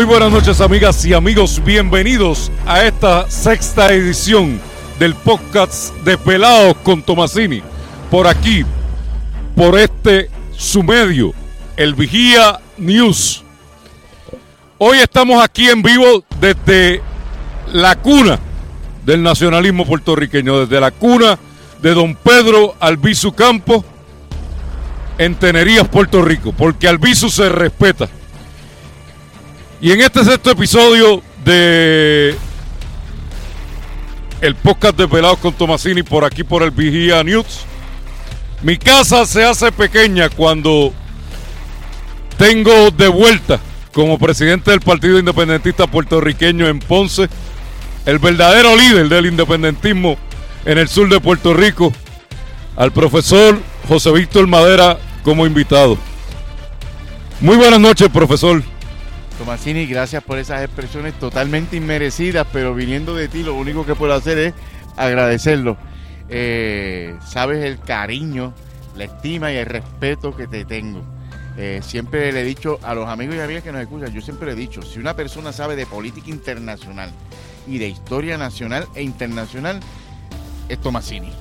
Muy buenas noches amigas y amigos, bienvenidos a esta sexta edición del podcast de Pelados con Tomasini. Por aquí, por este su medio, el Vigía News. Hoy estamos aquí en vivo desde la cuna del nacionalismo puertorriqueño, desde la cuna de don Pedro Albizu Campos en Tenerías, Puerto Rico, porque Albizu se respeta. Y en este sexto episodio de el podcast de Pelados con Tomasini por aquí por el Vigía News, mi casa se hace pequeña cuando tengo de vuelta como presidente del Partido Independentista Puertorriqueño en Ponce, el verdadero líder del independentismo en el sur de Puerto Rico, al profesor José Víctor Madera como invitado. Muy buenas noches, profesor. Tomasini, gracias por esas expresiones totalmente inmerecidas, pero viniendo de ti, lo único que puedo hacer es agradecerlo. Eh, sabes el cariño, la estima y el respeto que te tengo. Eh, siempre le he dicho a los amigos y amigas que nos escuchan, yo siempre le he dicho, si una persona sabe de política internacional y de historia nacional e internacional, es Tomasini.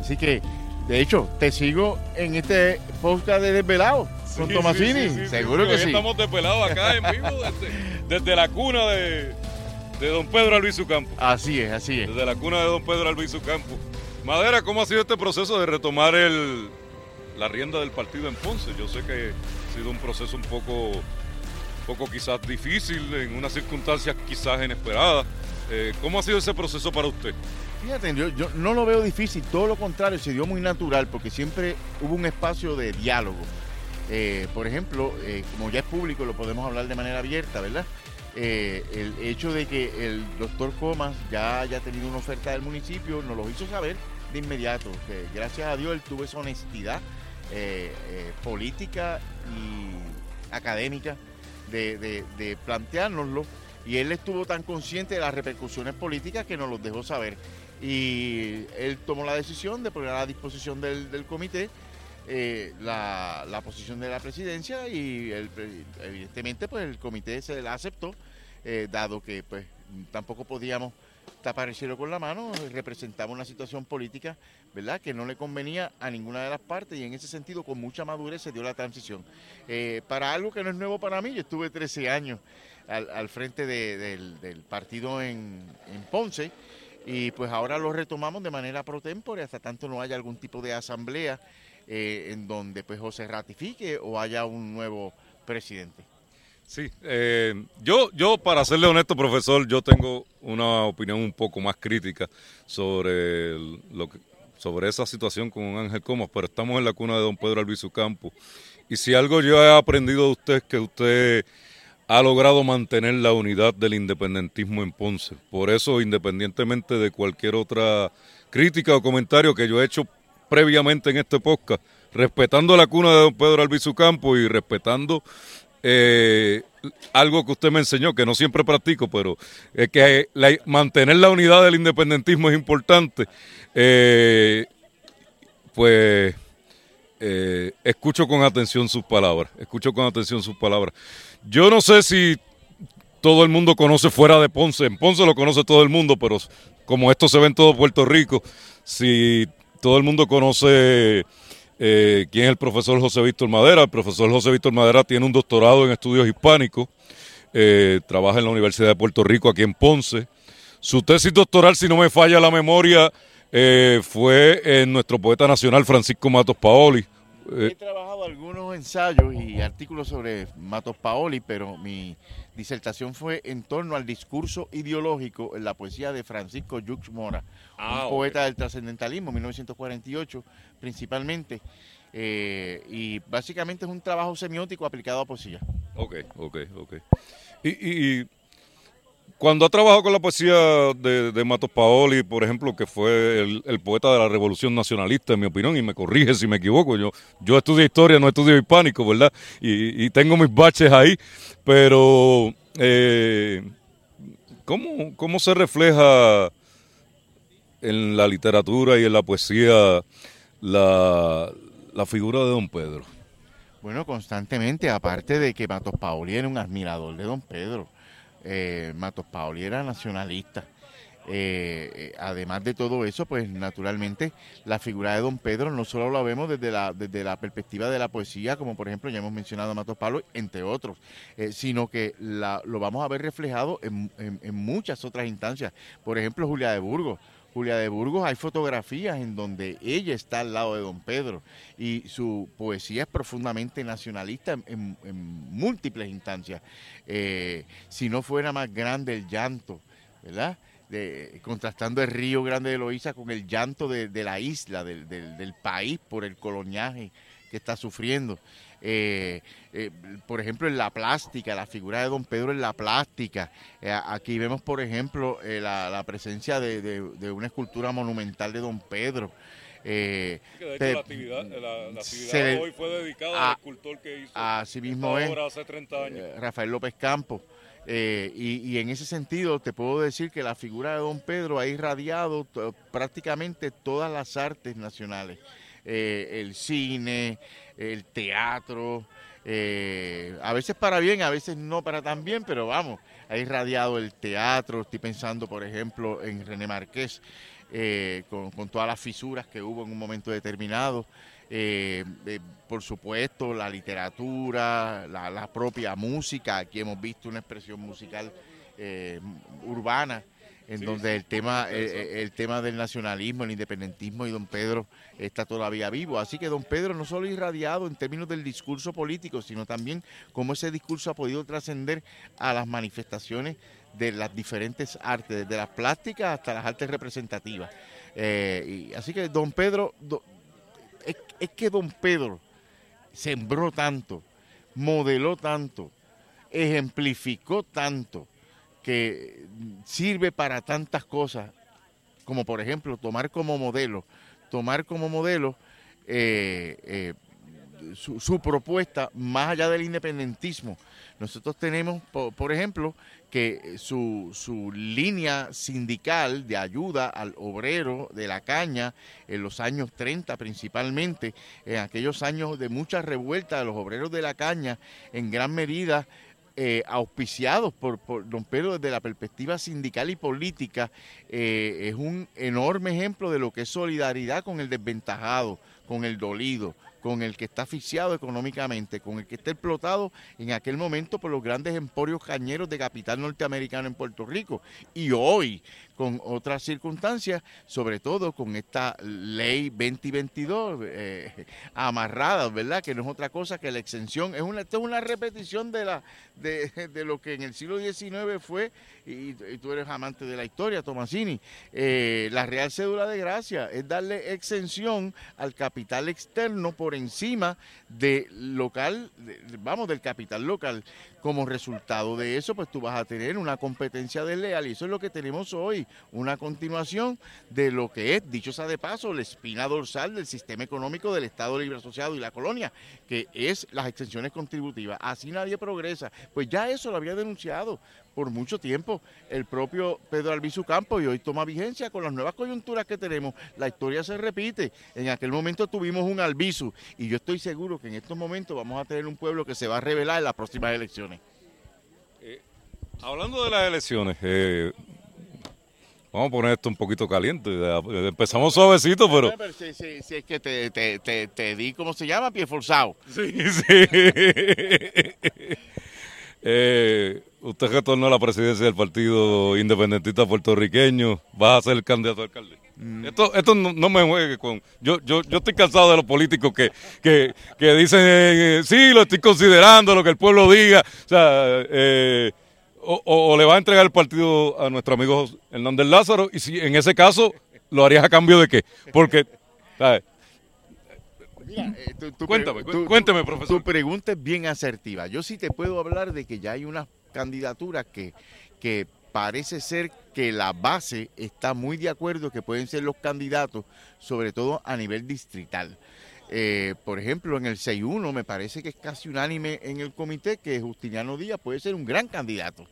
Así que, de hecho, te sigo en este podcast de Desvelado con Sí, Tomasini. sí, sí, sí, Seguro sí, que sí. Estamos despelados acá en vivo desde, desde la cuna de, de don Pedro Albizu Campos. Así es, así es. Desde la cuna de don Pedro Albizu Campos. Madera, ¿cómo ha sido este proceso de retomar el, la rienda del partido en Ponce? Yo sé que ha sido un proceso un poco, un poco quizás difícil, en unas circunstancias quizás inesperadas. Eh, ¿Cómo ha sido ese proceso para usted? Fíjate, yo, yo no lo veo difícil, todo lo contrario, se dio muy natural porque siempre hubo un espacio de diálogo. Eh, por ejemplo, eh, como ya es público, lo podemos hablar de manera abierta, ¿verdad? Eh, el hecho de que el doctor Comas ya haya tenido una oferta del municipio nos lo hizo saber de inmediato. Que gracias a Dios él tuvo esa honestidad política y académica de, de, planteárnoslo y él estuvo tan consciente de las repercusiones políticas que nos los dejó saber. Y él tomó la decisión de poner a disposición del comité eh, la, posición de la presidencia y evidentemente pues el comité se la aceptó, eh, dado que pues tampoco podíamos tapar el cielo con la mano, representaba una situación política, ¿verdad?, que no le convenía a ninguna de las partes y en ese sentido con mucha madurez se dio la transición. Eh, para algo que no es nuevo para mí, yo estuve 13 años al, frente de- del, del partido en, en Ponce y pues ahora lo retomamos de manera pro tempore hasta tanto no haya algún tipo de asamblea eh, en donde pues o se ratifique o haya un nuevo presidente. Sí, eh, yo, yo para serle honesto, profesor, yo tengo una opinión un poco más crítica sobre lo que, sobre esa situación con Ángel Comas, pero estamos en la cuna de don Pedro Albizu Campos. Y si algo yo he aprendido de usted es que usted ha logrado mantener la unidad del independentismo en Ponce. Por eso, independientemente de cualquier otra crítica o comentario que yo he hecho previamente en este podcast, respetando la cuna de don Pedro Albizu Campos y respetando eh, algo que usted me enseñó, que no siempre practico, pero que mantener la unidad del independentismo es importante. Eh, pues eh, escucho con atención sus palabras, escucho con atención sus palabras. Yo no sé si todo el mundo conoce fuera de Ponce, en Ponce lo conoce todo el mundo, pero como esto se ve en todo Puerto Rico, si todo el mundo conoce eh, quién es el profesor José Víctor Madera, el profesor José Víctor Madera tiene un doctorado en estudios hispánicos, eh, trabaja en la Universidad de Puerto Rico aquí en Ponce. Su tesis doctoral, si no me falla la memoria, eh, fue en nuestro poeta nacional Francisco Matos Paoli. Eh, He trabajado algunos ensayos y artículos sobre Matos Paoli, pero mi disertación fue en torno al discurso ideológico en la poesía de Francisco Yux Mora, Ah, un ok. poeta del trascendentalismo, 1948 principalmente, eh, y básicamente es un trabajo semiótico aplicado a poesía. Ok, ok, ok. Y, y- y cuando ha trabajado con la poesía de, de Matos Paoli, por ejemplo, que fue el, el poeta de la Revolución Nacionalista, en mi opinión, y me corrige si me equivoco, yo, yo estudié historia, no estudio hispánico, ¿verdad? Y, y tengo mis baches ahí, pero eh, ¿cómo, ¿cómo se refleja en la literatura y en la poesía la, la figura de don Pedro? Bueno, constantemente, aparte de que Matos Paoli era un admirador de don Pedro. Eh, Matos Paoli era nacionalista. Eh, eh, además de todo eso, pues naturalmente la figura de don Pedro no solo la vemos desde la, desde la perspectiva de la poesía, como por ejemplo ya hemos mencionado a Matos Pablo, entre otros, eh, sino que lo vamos a ver reflejado en, muchas otras instancias. Por ejemplo, Julia de Burgos. Julia de Burgos hay fotografías en donde ella está al lado de don Pedro y su poesía es profundamente nacionalista en, múltiples instancias. si no fuera más grande el llanto, ¿verdad? contrastando el río Grande de Loíza con el llanto de, la isla, del, país por el coloniaje que está sufriendo. Eh, eh, por ejemplo, en la plástica, la figura de don Pedro en la plástica. Eh, aquí vemos, por ejemplo, la, presencia de, una escultura monumental de don Pedro. de hecho, la actividad, de hoy fue dedicada al escultor que hizo así mismo es, hace 30 años. Rafael López Campos. Eh, y, en ese sentido te puedo decir que la figura de don Pedro ha irradiado prácticamente todas las artes nacionales, eh, el cine, el teatro, eh, a veces para bien, a veces no para tan bien, pero vamos, ha irradiado el teatro, estoy pensando por ejemplo en René Marqués, con, con todas las fisuras que hubo en un momento determinado. Eh, eh, por supuesto, la literatura, la, propia música. Aquí hemos visto una expresión musical eh, urbana en donde el tema el, tema del nacionalismo, el independentismo y don Pedro está todavía vivo. Así que don Pedro no solo irradiado en términos del discurso político, sino también cómo ese discurso ha podido trascender a las manifestaciones de las diferentes artes, desde las plásticas hasta las artes representativas. y así que don Pedro, es, que don Pedro sembró tanto, modeló tanto, ejemplificó tanto, que sirve para tantas cosas, como por ejemplo tomar como modelo, tomar como modelo eh, eh, su, propuesta más allá del independentismo. Nosotros tenemos, por, ejemplo, que su, su, línea sindical de ayuda al obrero de la caña en los años 30 principalmente, en aquellos años de mucha revuelta de los obreros de la caña, en gran medida eh, auspiciados por, don Pedro desde la perspectiva sindical y política, eh, es un enorme ejemplo de lo que es solidaridad con el desventajado, con el dolido, con el que está asfixiado económicamente, con el que está explotado en aquel momento por los grandes emporios cañeros de capital norteamericano en Puerto Rico. Y hoy, con otras circunstancias, sobre todo con esta ley 2022 eh, amarrada, ¿verdad? Que no es otra cosa que la exención. Es una, esto es una repetición de, la, de, lo que en el siglo XIX fue, y, tú eres amante de la historia, Tomasini, eh, la Real Cédula de Gracia, es darle exención al capital externo por encima de local, vamos, del capital local. Como resultado de eso, pues tú vas a tener una competencia desleal y eso es lo que tenemos hoy, una continuación de lo que es, dicho sea de paso, la espina dorsal del sistema económico del Estado Libre Asociado y la colonia, que es las extensiones contributivas. Así nadie progresa. Pues ya eso lo había denunciado por mucho tiempo el propio Pedro Albizu Campos y hoy toma vigencia con las nuevas coyunturas que tenemos. La historia se repite. En aquel momento tuvimos un Albizu y yo estoy seguro que en estos momentos vamos a tener un pueblo que se va a revelar en las próximas elecciones. Eh, hablando de las elecciones, eh, vamos a poner esto un poquito caliente. Empezamos suavecito, pero. Si, es que te, te, te, di, ¿cómo se llama? Pie forzado. Sí, sí. eh, usted retornó a la presidencia del Partido Independentista Puertorriqueño. ¿Va a ser candidato a alcalde? Mm. Esto, esto no, me juegue con... Yo, yo, yo estoy cansado de los políticos que, que, que dicen, eh, sí, lo estoy considerando, lo que el pueblo diga. O sea, eh, o, le va a entregar el partido a nuestro amigo Hernández Lázaro y si en ese caso lo harías a cambio de qué? Porque, ¿sabes? Eh, Cuéntame, cuéntame, profesor. Tu pregunta es bien asertiva. Yo sí te puedo hablar de que ya hay unas candidaturas que, que parece ser que la base está muy de acuerdo que pueden ser los candidatos, sobre todo a nivel distrital. Eh, por ejemplo, en el 6-1 me parece que es casi unánime en el comité que Justiniano Díaz puede ser un gran candidato.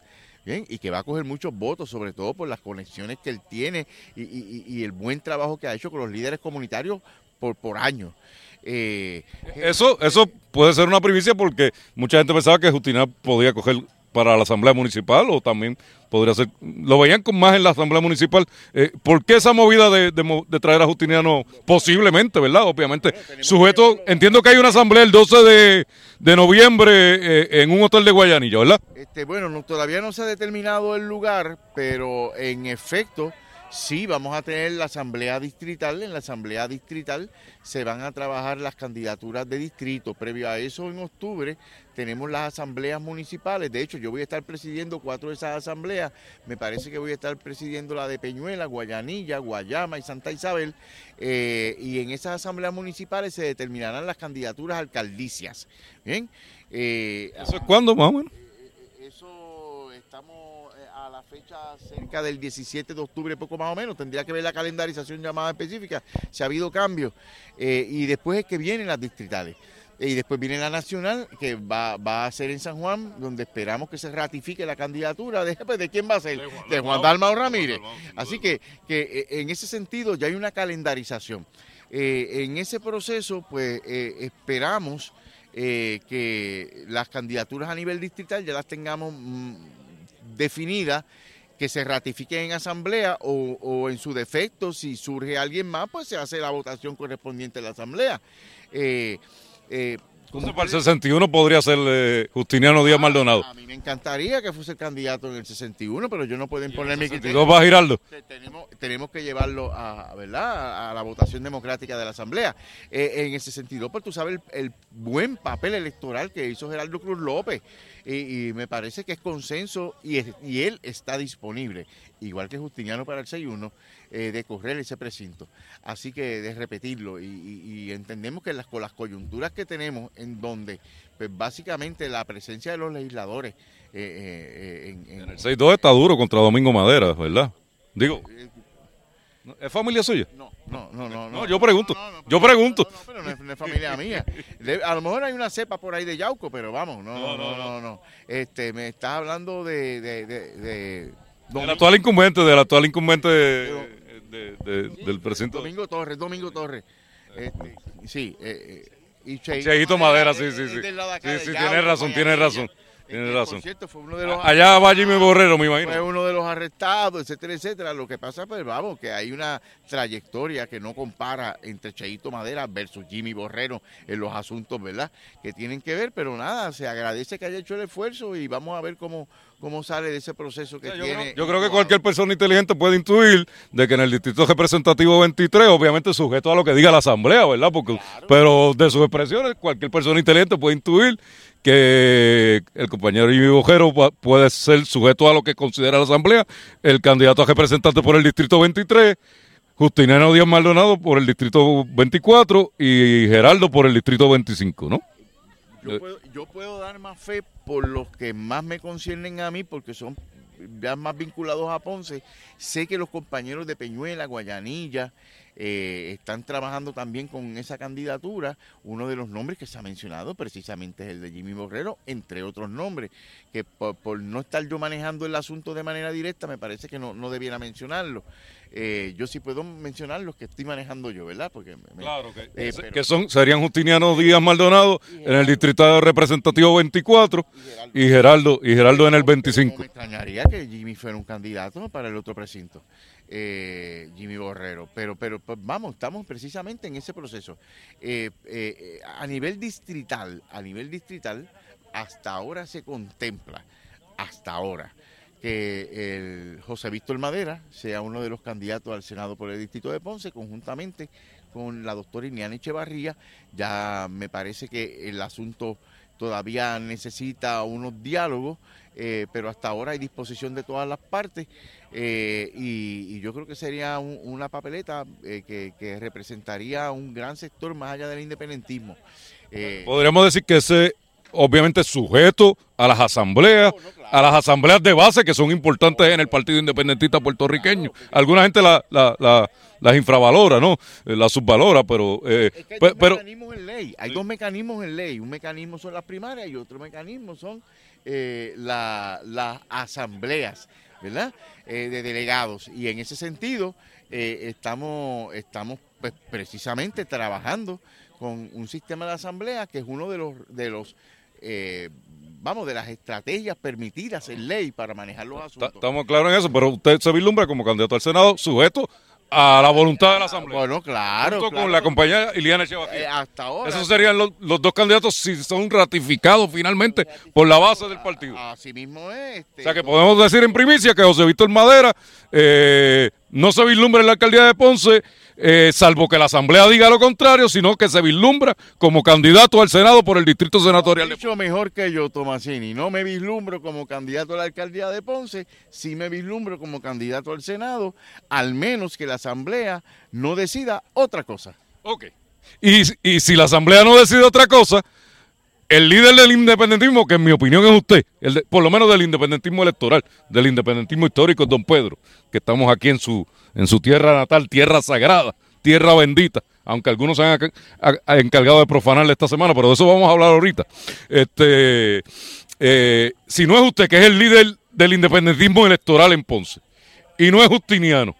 Bien, y que va a coger muchos votos, sobre todo por las conexiones que él tiene y, el buen trabajo que ha hecho con los líderes comunitarios por, por años. Eh, eso, eso puede ser una primicia porque mucha gente pensaba que Justiniano podía coger para la Asamblea Municipal o también podría ser, lo veían con más en la Asamblea Municipal. Eh, ¿Por qué esa movida de, traer a Justiniano posiblemente, verdad? Obviamente, sujeto, entiendo que hay una asamblea el 12 de, noviembre eh, en un hotel de Guayanilla, ¿verdad? Este, bueno, todavía no se ha determinado el lugar, pero en efecto Sí, vamos a tener la asamblea distrital. En la asamblea distrital se van a trabajar las candidaturas de distrito. Previo a eso, en octubre, tenemos las asambleas municipales. De hecho, yo voy a estar presidiendo cuatro de esas asambleas. Me parece que voy a estar presidiendo la de Peñuela, Guayanilla, Guayama y Santa Isabel. Eh, y en esas asambleas municipales se determinarán las candidaturas alcaldicias. Bien. Eh, ¿Eso es cuándo, más o menos? Fecha cerca del 17 de octubre, poco más o menos. Tendría que ver la calendarización llamada específica, si ha habido cambios. Eh, y después es que vienen las distritales. Y después viene la nacional, que va, a ser en San Juan, donde esperamos que se ratifique la candidatura. ¿De, pues, ¿de quién va a ser? De Juan, Dalmao Ramírez. Así que, que eh, en ese sentido ya hay una calendarización. Eh, en ese proceso, pues esperamos que las candidaturas a nivel distrital ya las tengamos mm, definida que se ratifique en asamblea o, en su defecto, si surge alguien más, pues se hace la votación correspondiente a la asamblea. Eh, eh, para el 61 podría ser eh, Justiniano Díaz Maldonado. A mí me encantaría que fuese el candidato en el 61, pero yo no puedo imponer mi criterio. va a Giraldo? Tenemos, tenemos que llevarlo a, ¿verdad? a la votación democrática de la Asamblea. Eh, en el 62, pues tú sabes el, el, buen papel electoral que hizo Geraldo Cruz López. Y, me parece que es consenso y, y él está disponible, igual que Justiniano para el 61 eh, de correr ese precinto. Así que de repetirlo y, entendemos que las, con las coyunturas que tenemos en donde pues básicamente la presencia de los legisladores eh, eh, en, el 6-2 está duro contra Domingo Madera, ¿verdad? Digo, ¿es familia suya? No, no, no, no. yo pregunto, yo pregunto. No, pero no es, familia mía. a lo mejor hay una cepa por ahí de Yauco, pero vamos, no, no, no, no. Este, me estás hablando de, de, de, del actual incumbente, del actual incumbente de, del presidente. Domingo Torres, Domingo Torres. Este, sí, eh, eh y Cheito, Madera, sí, sí, sí. Sí, sí, tiene razón, tiene razón. Tiene razón. Allá va Jimmy Borrero, me imagino. Fue uno de los arrestados, etcétera, etcétera. Lo que pasa, pues vamos, que hay una trayectoria que no compara entre Cheito Madera versus Jimmy Borrero en los asuntos, ¿verdad? Que tienen que ver, pero nada, se agradece que haya hecho el esfuerzo y vamos a ver cómo, cómo sale de ese proceso que yo tiene. Creo, yo creo que cualquier persona inteligente puede intuir de que en el distrito representativo 23, obviamente sujeto a lo que diga la asamblea, ¿verdad? Porque, Pero de sus expresiones, cualquier persona inteligente puede intuir que el compañero Jimmy Bojero puede ser sujeto a lo que considera la asamblea, el candidato a representante por el distrito 23. Justiniano Díaz Maldonado por el distrito 24 y Geraldo por el distrito 25, ¿no? Yo puedo, yo puedo dar más fe por los que más me conciernen a mí, porque son ya más vinculados a Ponce. Sé que los compañeros de Peñuela, Guayanilla, eh, están trabajando también con esa candidatura. Uno de los nombres que se ha mencionado precisamente es el de Jimmy Borrero, entre otros nombres, que por, no estar yo manejando el asunto de manera directa, me parece que no, no debiera mencionarlo. Eh, yo sí puedo mencionar los que estoy manejando yo, ¿verdad? Porque claro, que, eh, que son, serían Justiniano Díaz Maldonado en el distrito representativo 24 y Geraldo, y Geraldo, en el 25. me extrañaría que Jimmy fuera un candidato para el otro precinto. Eh, Jimmy Borrero. Pero, pero pues, vamos, estamos precisamente en ese proceso. Eh, eh, a nivel distrital, a nivel distrital, hasta ahora se contempla, hasta ahora, que el José Víctor Madera sea uno de los candidatos al Senado por el distrito de Ponce, conjuntamente con la doctora Iniana Echevarría. Ya me parece que el asunto todavía necesita unos diálogos, eh, pero hasta ahora hay disposición de todas las partes eh, y, yo creo que sería una papeleta eh, que, representaría un gran sector más allá del independentismo. Podríamos decir que ese obviamente sujeto a las asambleas, a las asambleas de base que son importantes en el Partido Independentista puertorriqueño. Alguna gente la, la, las infravalora, ¿no? La subvalora, pero... hay dos mecanismos en ley, hay dos mecanismos en ley. Un mecanismo son las primarias y otro mecanismo son eh, las asambleas, ¿verdad? Eh, de delegados. Y en ese sentido, eh, estamos, estamos pues, precisamente trabajando con un sistema de asamblea que es uno de los, de los eh, vamos, de las estrategias permitidas en ley para manejar los asuntos. Estamos claros en eso, pero usted se vislumbra como candidato al Senado sujeto a la voluntad de la Asamblea. Bueno, claro. Junto claro. con la compañera Iliana Echevarría. Eh, hasta ahora. Esos serían los, los dos candidatos si son ratificados finalmente por la base del partido. Así mismo es. Este, O sea que podemos decir en primicia que José Víctor Madera eh, no se vislumbra en la alcaldía de Ponce, eh, salvo que la Asamblea diga lo contrario, sino que se vislumbra como candidato al Senado por el Distrito Senatorial de Mucho mejor que yo, Tomasini. No me vislumbro como candidato a la alcaldía de Ponce, sí me vislumbro como candidato al Senado, al menos que la Asamblea no decida otra cosa. Ok. Y, y si la Asamblea no decide otra cosa, el líder del independentismo, que en mi opinión es usted, el de- por lo menos del independentismo electoral, del independentismo histórico, don Pedro, que estamos aquí en su, en su tierra natal, tierra sagrada, tierra bendita, aunque algunos se han encargado de profanarla esta semana, pero de eso vamos a hablar ahorita. Este, eh, si no es usted, que es el líder del independentismo electoral en Ponce, y no es Justiniano,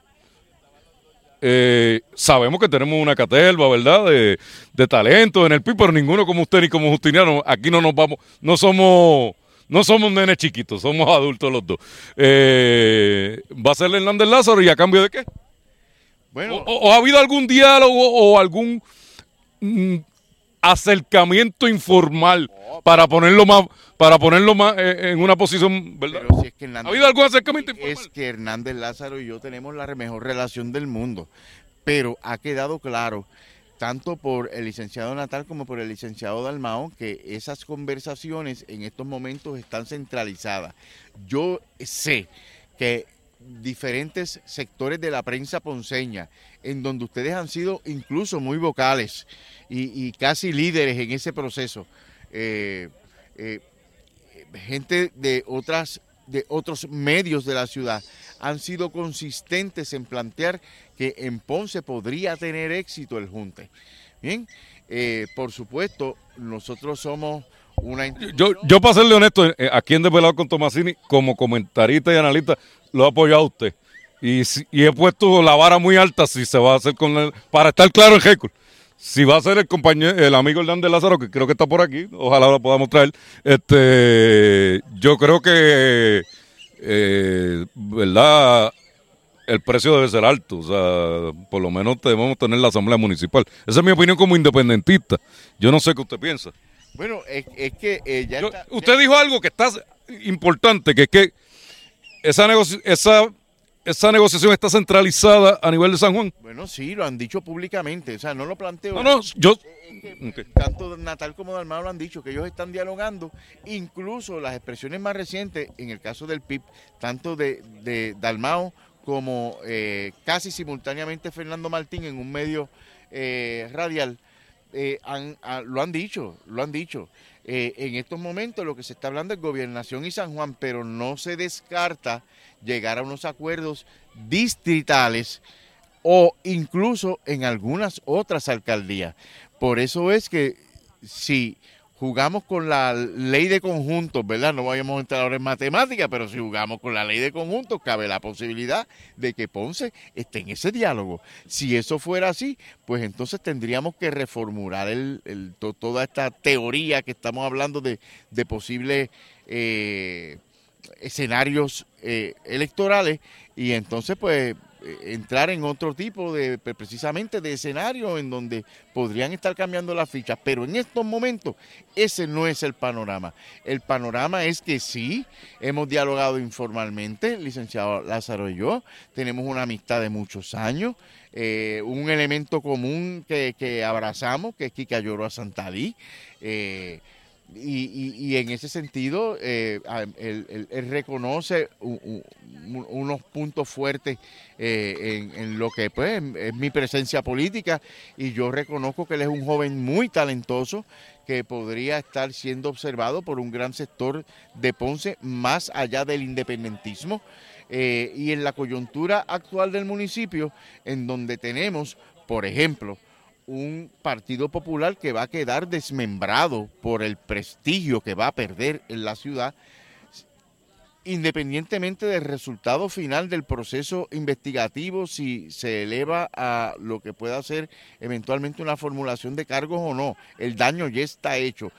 eh, sabemos que tenemos una caterva, ¿verdad? De, de talento en el PIB, pero ninguno como usted ni como Justiniano. Aquí no nos vamos, no somos, no somos nenes chiquitos, somos adultos los dos. Eh, ¿Va a ser Hernández Lázaro y a cambio de qué? Bueno, ¿O, o- o ha habido algún diálogo o algún mm, acercamiento informal para ponerlo más, para ponerlo más eh, en una posición, ¿verdad? pero si es que ¿Ha Hernández, habido algún acercamiento informal? es que Hernández Lázaro y yo tenemos la mejor relación del mundo, pero ha quedado claro tanto por el licenciado Natal como por el licenciado Dalmao, que esas conversaciones en estos momentos están centralizadas. Yo sé que diferentes sectores de la prensa ponceña, en donde ustedes han sido incluso muy vocales y, casi líderes en ese proceso, eh, eh, gente de otras de otros medios de la ciudad han sido consistentes en plantear que en Ponce podría tener éxito el Junte. Bien, eh, por supuesto, nosotros somos Yo, yo para serle honesto, eh, aquí en Desvelado con Tomasini, como comentarista y analista, lo he apoyado a usted. Y, y he puesto la vara muy alta si se va a hacer con el, para estar claro en récord. Si va a ser el compañero, el amigo Hernández Lázaro, que creo que está por aquí, ojalá lo podamos traer. Este, yo creo que, eh, ¿verdad? El precio debe ser alto, o sea, por lo menos debemos tener la asamblea municipal. Esa es mi opinión como independentista. Yo no sé qué usted piensa. Bueno, es, es que eh, ya Yo- está- usted dijo algo que está importante, que es que esa, negoci- esa, esa negociación está centralizada a nivel de San Juan. Bueno, sí, lo han dicho públicamente, o sea, no lo planteo. No, no, yo... Tanto Natal como Dalmao lo han dicho, que ellos están dialogando. Incluso las expresiones más recientes, en el caso del PIB, tanto de, de Dalmao como eh, casi simultáneamente Fernando Martín en un medio eh, radial, eh, ah, lo han dicho, lo han dicho. Eh, en estos momentos lo que se está hablando es gobernación y San Juan, pero no se descarta llegar a unos acuerdos distritales o incluso en algunas otras alcaldías. Por eso es que si jugamos con la ley de conjuntos, ¿verdad? No vayamos a entrar ahora en matemáticas, pero si jugamos con la ley de conjuntos, cabe la posibilidad de que Ponce esté en ese diálogo. Si eso fuera así, pues entonces tendríamos que reformular el, el- to- toda esta teoría que estamos hablando de, posibles eh, escenarios eh, electorales y entonces pues entrar en otro tipo de pre- precisamente de escenario en donde podrían estar cambiando las fichas pero en estos momentos ese no es el panorama. El panorama es que sí hemos dialogado informalmente licenciado Lázaro y yo tenemos una amistad de muchos años eh, un elemento común que, que abrazamos que es Kika Lloro a Santadí eh, y, y- y en ese sentido, eh, él, reconoce u- u- u- unos puntos fuertes eh, en, en lo que pues, es mi presencia política y yo reconozco que él es un joven muy talentoso que podría estar siendo observado por un gran sector de Ponce más allá del independentismo. Eh, y en la coyuntura actual del municipio, en donde tenemos, por ejemplo, un Partido Popular que va a quedar desmembrado por el prestigio que va a perder en la ciudad. independientemente del resultado final del proceso investigativo, si se eleva a lo que pueda ser eventualmente una formulación de cargos o no, el daño ya está hecho.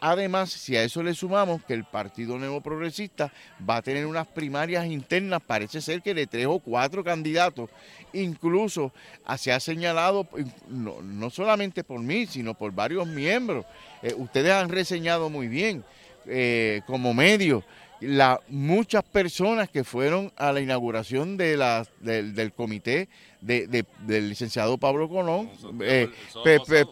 Además, si a eso le sumamos que el Partido Nuevo Progresista va a tener unas primarias internas, parece ser que de tres o cuatro candidatos, incluso se ha señalado, no, solamente por mí, sino por varios miembros, eh, ustedes han reseñado muy bien eh, como medio la, muchas personas que fueron a la inauguración de la, del comité de, del licenciado Pablo Colón, eh,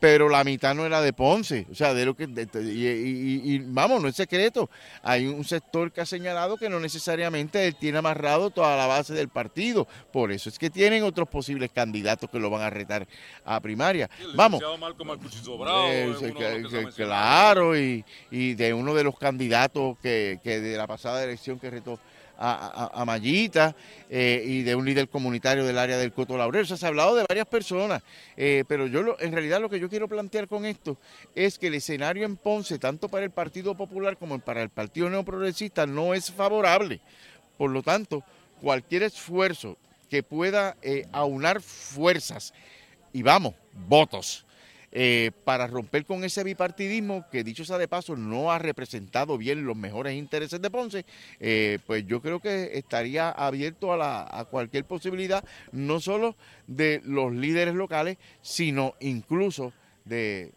pero la mitad no era de Ponce, o sea, de lo que y, vamos, no es secreto, hay un sector que ha señalado que no necesariamente él tiene amarrado toda la base del partido, por eso es que tienen otros posibles candidatos que lo van a retar a primaria. vamos, claro, y, y de uno de los candidatos que, que de la pasada elección que retó a, a, eh, y de un líder comunitario del área del Coto Laurel. O sea, se ha hablado de varias personas, eh, pero yo en realidad lo que yo quiero plantear con esto es que el escenario en Ponce, tanto para el Partido Popular como para el Partido Neoprogresista, no es favorable. Por lo tanto, cualquier esfuerzo que pueda eh, aunar fuerzas y vamos, votos eh, para romper con ese bipartidismo que dicho sea de paso no ha representado bien los mejores intereses de Ponce, eh, pues yo creo que estaría abierto a, cualquier posibilidad, no solo de los líderes locales, sino incluso de,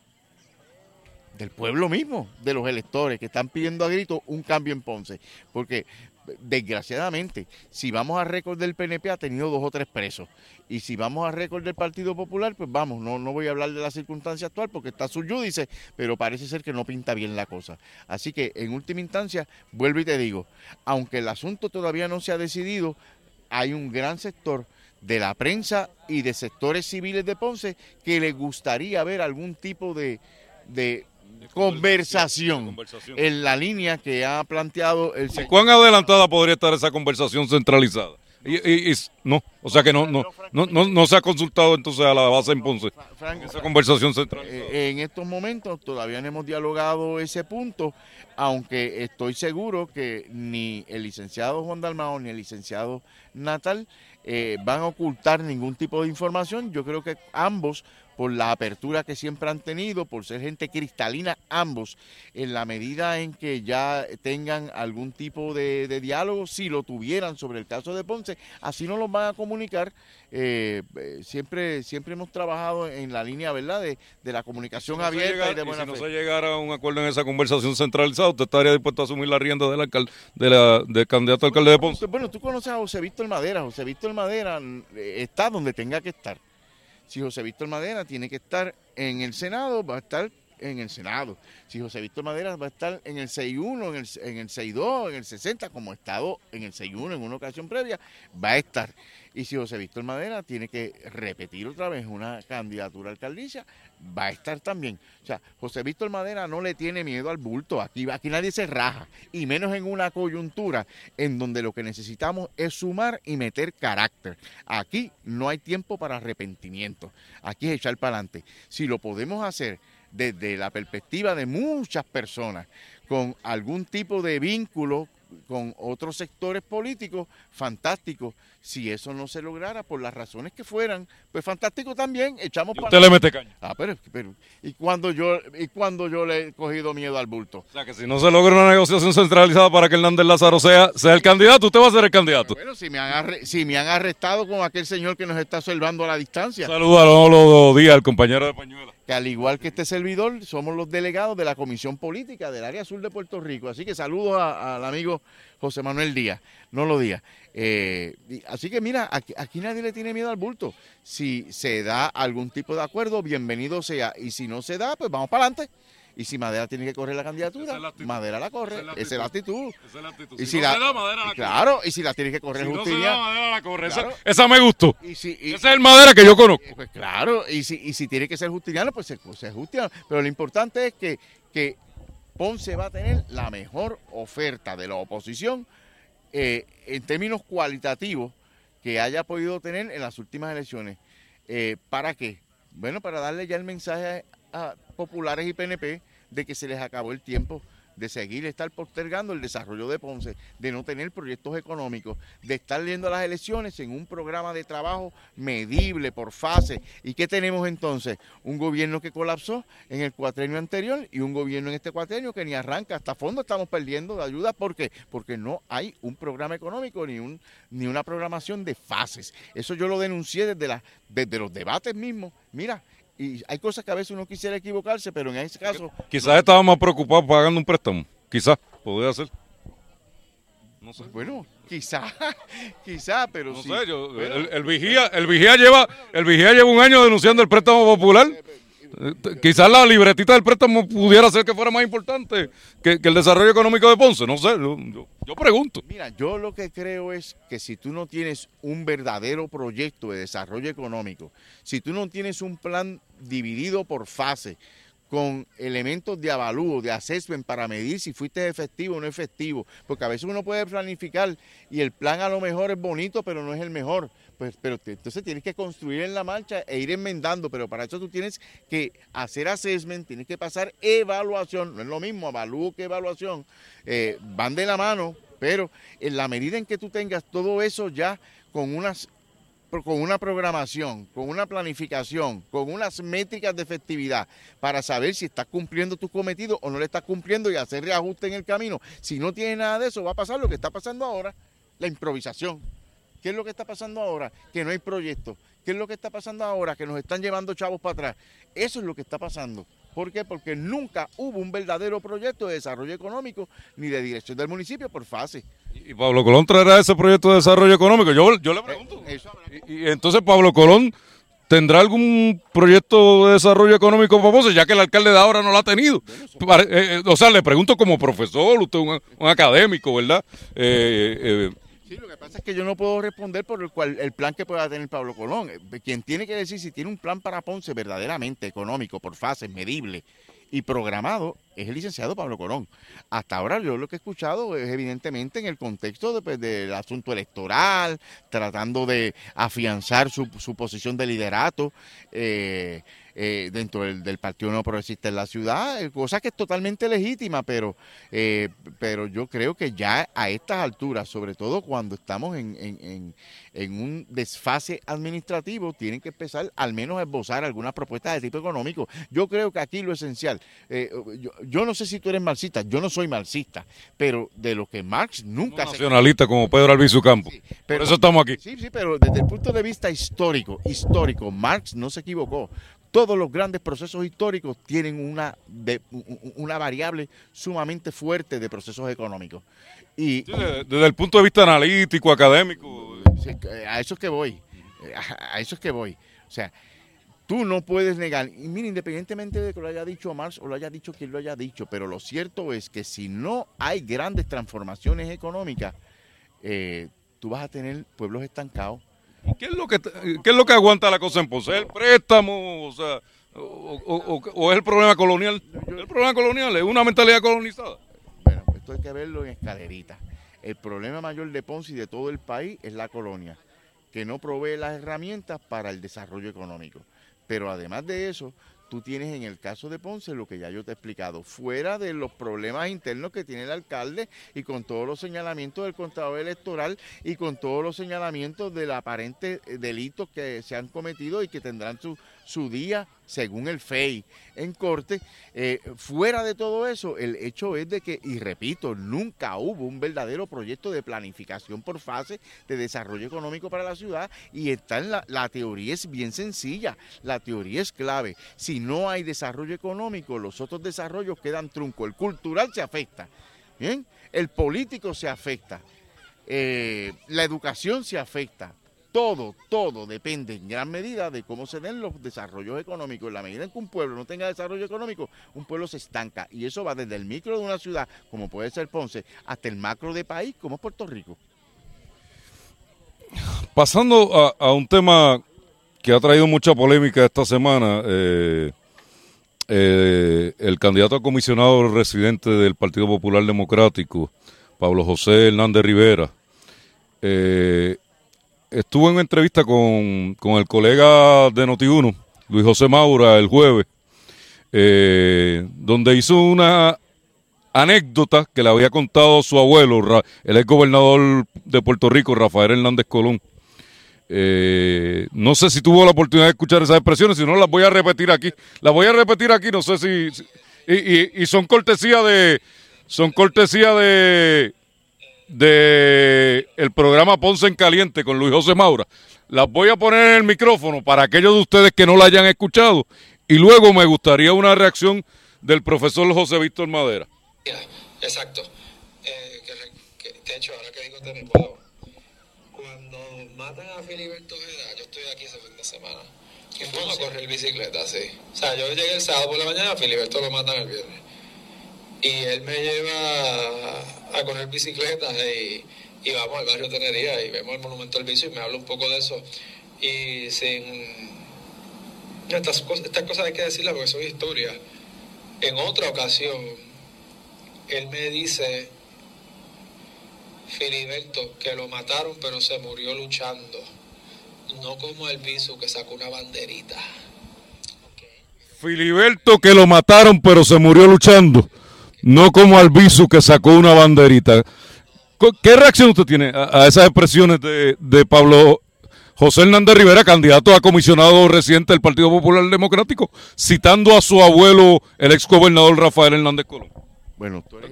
del pueblo mismo, de los electores que están pidiendo a grito un cambio en Ponce. Porque desgraciadamente, si vamos a récord del PNP ha tenido dos o tres presos. Y si vamos a récord del Partido Popular, pues vamos, no, no voy a hablar de la circunstancia actual porque está su judice, pero parece ser que no pinta bien la cosa. Así que en última instancia, vuelvo y te digo, aunque el asunto todavía no se ha decidido, hay un gran sector de la prensa y de sectores civiles de Ponce que le gustaría ver algún tipo de conversación, en la línea que ha planteado el ¿Cuán adelantada podría estar esa conversación centralizada? Y, no, o sea que no, no, no, no, se ha consultado entonces a la base en Ponce esa conversación centralizada. Eh, en estos momentos todavía no hemos dialogado ese punto, aunque estoy seguro que ni el licenciado Juan Dalmao ni el licenciado Natal eh, van a ocultar ningún tipo de información. Yo creo que ambos por la apertura que siempre han tenido, por ser gente cristalina ambos, en la medida en que ya tengan algún tipo de, diálogo, si lo tuvieran sobre el caso de Ponce, así nos lo van a comunicar. Eh, eh, siempre siempre hemos trabajado en la línea verdad de, la comunicación abierta y de buena si no se llegara a un acuerdo en esa conversación centralizada, ¿usted estaría dispuesto a asumir la rienda del, alcalde, de la, del candidato alcalde de Ponce? Bueno, tú conoces a José Víctor Madera. José Víctor Madera eh, está donde tenga que estar. Si José Víctor Madera tiene que estar en el Senado, va a estar en el Senado. Si José Víctor Madera va a estar en el 6-1, en el, en el 6-2, en el 60, como ha estado en el 6-1 en una ocasión previa, va a estar. Y si José Víctor Madera tiene que repetir otra vez una candidatura a alcaldía, va a estar también. O sea, José Víctor Madera no le tiene miedo al bulto. Aquí, aquí nadie se raja. Y menos en una coyuntura en donde lo que necesitamos es sumar y meter carácter. Aquí no hay tiempo para arrepentimiento. Aquí es echar para adelante. Si lo podemos hacer desde la perspectiva de muchas personas con algún tipo de vínculo con otros sectores políticos, fantástico. Si eso no se lograra, por las razones que fueran, pues fantástico también, echamos para... Usted le mete caña. Ah, pero, pero, ¿y cuando, yo, ¿y cuando yo le he cogido miedo al bulto? O sea, que si no se logra una negociación centralizada para que Hernández Lázaro sea, sea el candidato, usted va a ser el candidato. Bueno, si me, han si me han arrestado con aquel señor que nos está observando a la distancia. Saludos a los días, al compañero de Pañuela que al igual que este servidor, somos los delegados de la Comisión Política del área sur de Puerto Rico. Así que saludos al amigo José Manuel Díaz, no lo diga. Eh, así que mira, aquí, aquí, nadie le tiene miedo al bulto. Si se da algún tipo de acuerdo, bienvenido sea. Y si no se da, pues vamos para adelante. Y si Madera tiene que correr la candidatura, Madera la corre. Esa es la actitud. Esa es la actitud. Y si, la, da, Madera la Claro, y si la tiene que correr si Justicia. No Madera la corre. Esa, me gustó. Y si, Ese es el Madera que yo conozco. Pues claro, y si, y si tiene que ser justiniano, pues se, pues se justiniano. Pero lo importante es que, que Ponce va a tener la mejor oferta de la oposición eh, en términos cualitativos que haya podido tener en las últimas elecciones. Eh, ¿Para qué? Bueno, para darle ya el mensaje a populares y PNP de que se les acabó el tiempo de seguir estar postergando el desarrollo de Ponce, de no tener proyectos económicos, de estar yendo a las elecciones en un programa de trabajo medible por fase. ¿Y qué tenemos entonces? Un gobierno que colapsó en el cuatrenio anterior y un gobierno en este cuatrenio que ni arranca. Hasta fondo estamos perdiendo de ayuda. ¿Por qué? Porque no hay un programa económico ni, un, ni una programación de fases. Eso yo lo denuncié desde, la, desde los debates mismos. Mira, y hay cosas que a veces uno quisiera equivocarse, pero en ese caso... Quizás estaba más preocupado pagando un préstamo. Quizás, podría ser. No sé. Bueno, quizá, quizá, pero no sí. Sé, yo, el, vigía, el vigía lleva, el vigía lleva un año denunciando el préstamo popular. Eh, quizás la libretita del préstamo pudiera ser que fuera más importante que, el desarrollo económico de Ponce. No sé, yo, yo, yo, pregunto. Mira, yo lo que creo es que si tú no tienes un verdadero proyecto de desarrollo económico, si tú no tienes un plan dividido por fase, con elementos de avalúo, de assessment para medir si fuiste efectivo o no efectivo, porque a veces uno puede planificar y el plan a lo mejor es bonito, pero no es el mejor. Pues, pero entonces tienes que construir en la marcha e ir enmendando, pero para eso tú tienes que hacer assessment, tienes que pasar evaluación, no es lo mismo avalúo que evaluación, eh, van de la mano, pero en la medida en que tú tengas todo eso ya con unas con una programación, con una planificación, con unas métricas de efectividad para saber si estás cumpliendo tus cometidos o no le estás cumpliendo y hacer reajuste en el camino. Si no tienes nada de eso, va a pasar lo que está pasando ahora, la improvisación. ¿Qué es lo que está pasando ahora? Que no hay proyectos. ¿Qué es lo que está pasando ahora? Que nos están llevando chavos para atrás. Eso es lo que está pasando. ¿Por qué? Porque nunca hubo un verdadero proyecto de desarrollo económico ni de dirección del municipio por fase. ¿Y Pablo Colón traerá ese proyecto de desarrollo económico? Yo, yo le pregunto. Eh, y, y, entonces Pablo Colón tendrá algún proyecto de desarrollo económico famoso, ya que el alcalde de ahora no lo ha tenido. Bueno, eh, eh, o sea, le pregunto como profesor, usted un, un académico, ¿verdad? Eh, Sí, lo que pasa es que yo no puedo responder por el, cual, el plan que pueda tener Pablo Colón. Quien tiene que decir si tiene un plan para Ponce verdaderamente económico, por fases, medible y programado, es el licenciado Pablo Colón. Hasta ahora yo lo que he escuchado es evidentemente en el contexto pues, del asunto electoral, tratando de afianzar su, su posición de liderato. Eh, eh, dentro del, del, Partido No Progresista en la ciudad, eh, cosa que es totalmente legítima, pero, eh, pero yo creo que ya a estas alturas, sobre todo cuando estamos en, en, en, un desfase administrativo, tienen que empezar al menos a esbozar algunas propuestas de tipo económico. Yo creo que aquí lo esencial, eh, yo, yo, no sé si tú eres marxista, yo no soy marxista, pero de lo que Marx nunca... No nacionalista como Pedro Albizu Campos. Sí, pero, Por eso estamos aquí. Sí, sí, pero desde el punto de vista histórico, histórico, Marx no se equivocó todos los grandes procesos históricos tienen una, de, una variable sumamente fuerte de procesos económicos. Y, sí, desde el punto de vista analítico, académico. A eso es que voy, a eso es que voy. O sea, tú no puedes negar, y mira, independientemente de que lo haya dicho Marx o lo haya dicho quien lo haya dicho, pero lo cierto es que si no hay grandes transformaciones económicas, eh, tú vas a tener pueblos estancados ¿Qué es lo que qué es lo que aguanta la cosa en Ponce? ¿El préstamo? O sea, o, o, o, es el problema colonial? El problema colonial es una mentalidad colonizada. Bueno, esto hay que verlo en escalerita. El problema mayor de Ponce y de todo el país es la colonia, que no provee las herramientas para el desarrollo económico. Pero además de eso, tú tienes en el caso de Ponce lo que ya yo te he explicado, fuera de los problemas internos que tiene el alcalde y con todos los señalamientos del contador electoral y con todos los señalamientos del aparente delitos que se han cometido y que tendrán su, su día según el FEI en corte. Eh, fuera de todo eso, el hecho es de que, y repito, nunca hubo un verdadero proyecto de planificación por fase de desarrollo económico para la ciudad y está la teoría es bien sencilla, la teoría es clave. Si no hay desarrollo económico, los otros desarrollos quedan trunco. El cultural se afecta, ¿bien? El político se afecta, eh, la educación se afecta, todo, todo depende en gran medida de cómo se den los desarrollos económicos. En la medida en que un pueblo no tenga desarrollo económico, un pueblo se estanca. Y eso va desde el micro de una ciudad, como puede ser Ponce, hasta el macro de país, como Puerto Rico. Pasando a, a un tema que ha traído mucha polémica esta semana, eh, eh, el candidato a comisionado residente del Partido Popular Democrático, Pablo José Hernández Rivera, eh, estuvo en una entrevista con, con el colega de Notiuno, Luis José Maura, el jueves, eh, donde hizo una anécdota que le había contado su abuelo, el ex gobernador de Puerto Rico, Rafael Hernández Colón. Eh, no sé si tuvo la oportunidad de escuchar esas expresiones, si no las voy a repetir aquí. Las voy a repetir aquí, no sé si... y, son cortesía de... Son cortesía de... De el programa Ponce en Caliente con Luis José Maura. Las voy a poner en el micrófono para aquellos de ustedes que no la hayan escuchado. Y luego me gustaría una reacción del profesor José Víctor Madera. Exacto. Eh, de hecho, ahora que digo te me puedo matan a Filiberto Ojeda, yo estoy aquí ese fin de semana. Y fuimos a correr bicicleta, sí. O sea, yo llegué el sábado por la mañana, a Filiberto lo matan el viernes. Y él me lleva a correr bicicleta y, y vamos al barrio Tenería y vemos el monumento al vicio y me habla un poco de eso. Y sin... Estas cosas, estas cosas hay que decirlas porque son historias. En otra ocasión, él me dice Filiberto, que lo mataron pero se murió luchando. No como el Bisu que sacó una banderita. Filiberto que lo mataron pero se murió luchando. No como Albizu que sacó una banderita. ¿Qué reacción usted tiene a, esas expresiones de, de, Pablo José Hernández Rivera, candidato a comisionado reciente del Partido Popular Democrático, citando a su abuelo, el ex gobernador Rafael Hernández Colón? Bueno, tú eres,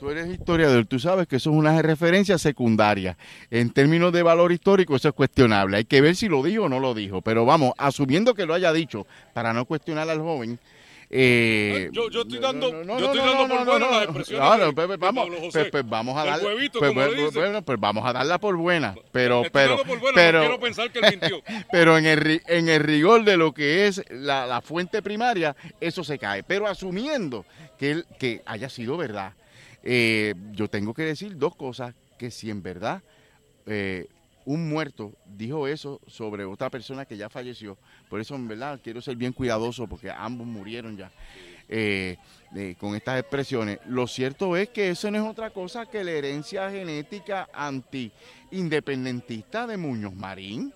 tú eres historiador, tú sabes que eso es una referencia secundaria. En términos de valor histórico, eso es cuestionable. Hay que ver si lo dijo o no lo dijo. Pero vamos, asumiendo que lo haya dicho, para no cuestionar al joven, eh, yo, yo, estoy dando, yo estoy dando por buena las expresiones. Claro, pues, vamos, pues, pues, vamos a dar, pues, bueno, pues vamos a darla por buena, pero, pero, pero, quiero pensar que mintió. pero en el, en el rigor de lo que es la, la fuente primaria, eso se cae. Pero asumiendo que, él, que haya sido verdad, eh, yo tengo que decir dos cosas que si en verdad eh, un muerto dijo eso sobre otra persona que ya falleció. Por eso, en verdad, quiero ser bien cuidadoso porque ambos murieron ya eh, con estas expresiones. Lo cierto es que eso no es otra cosa que la herencia genética anti-independentista de Muñoz Marín.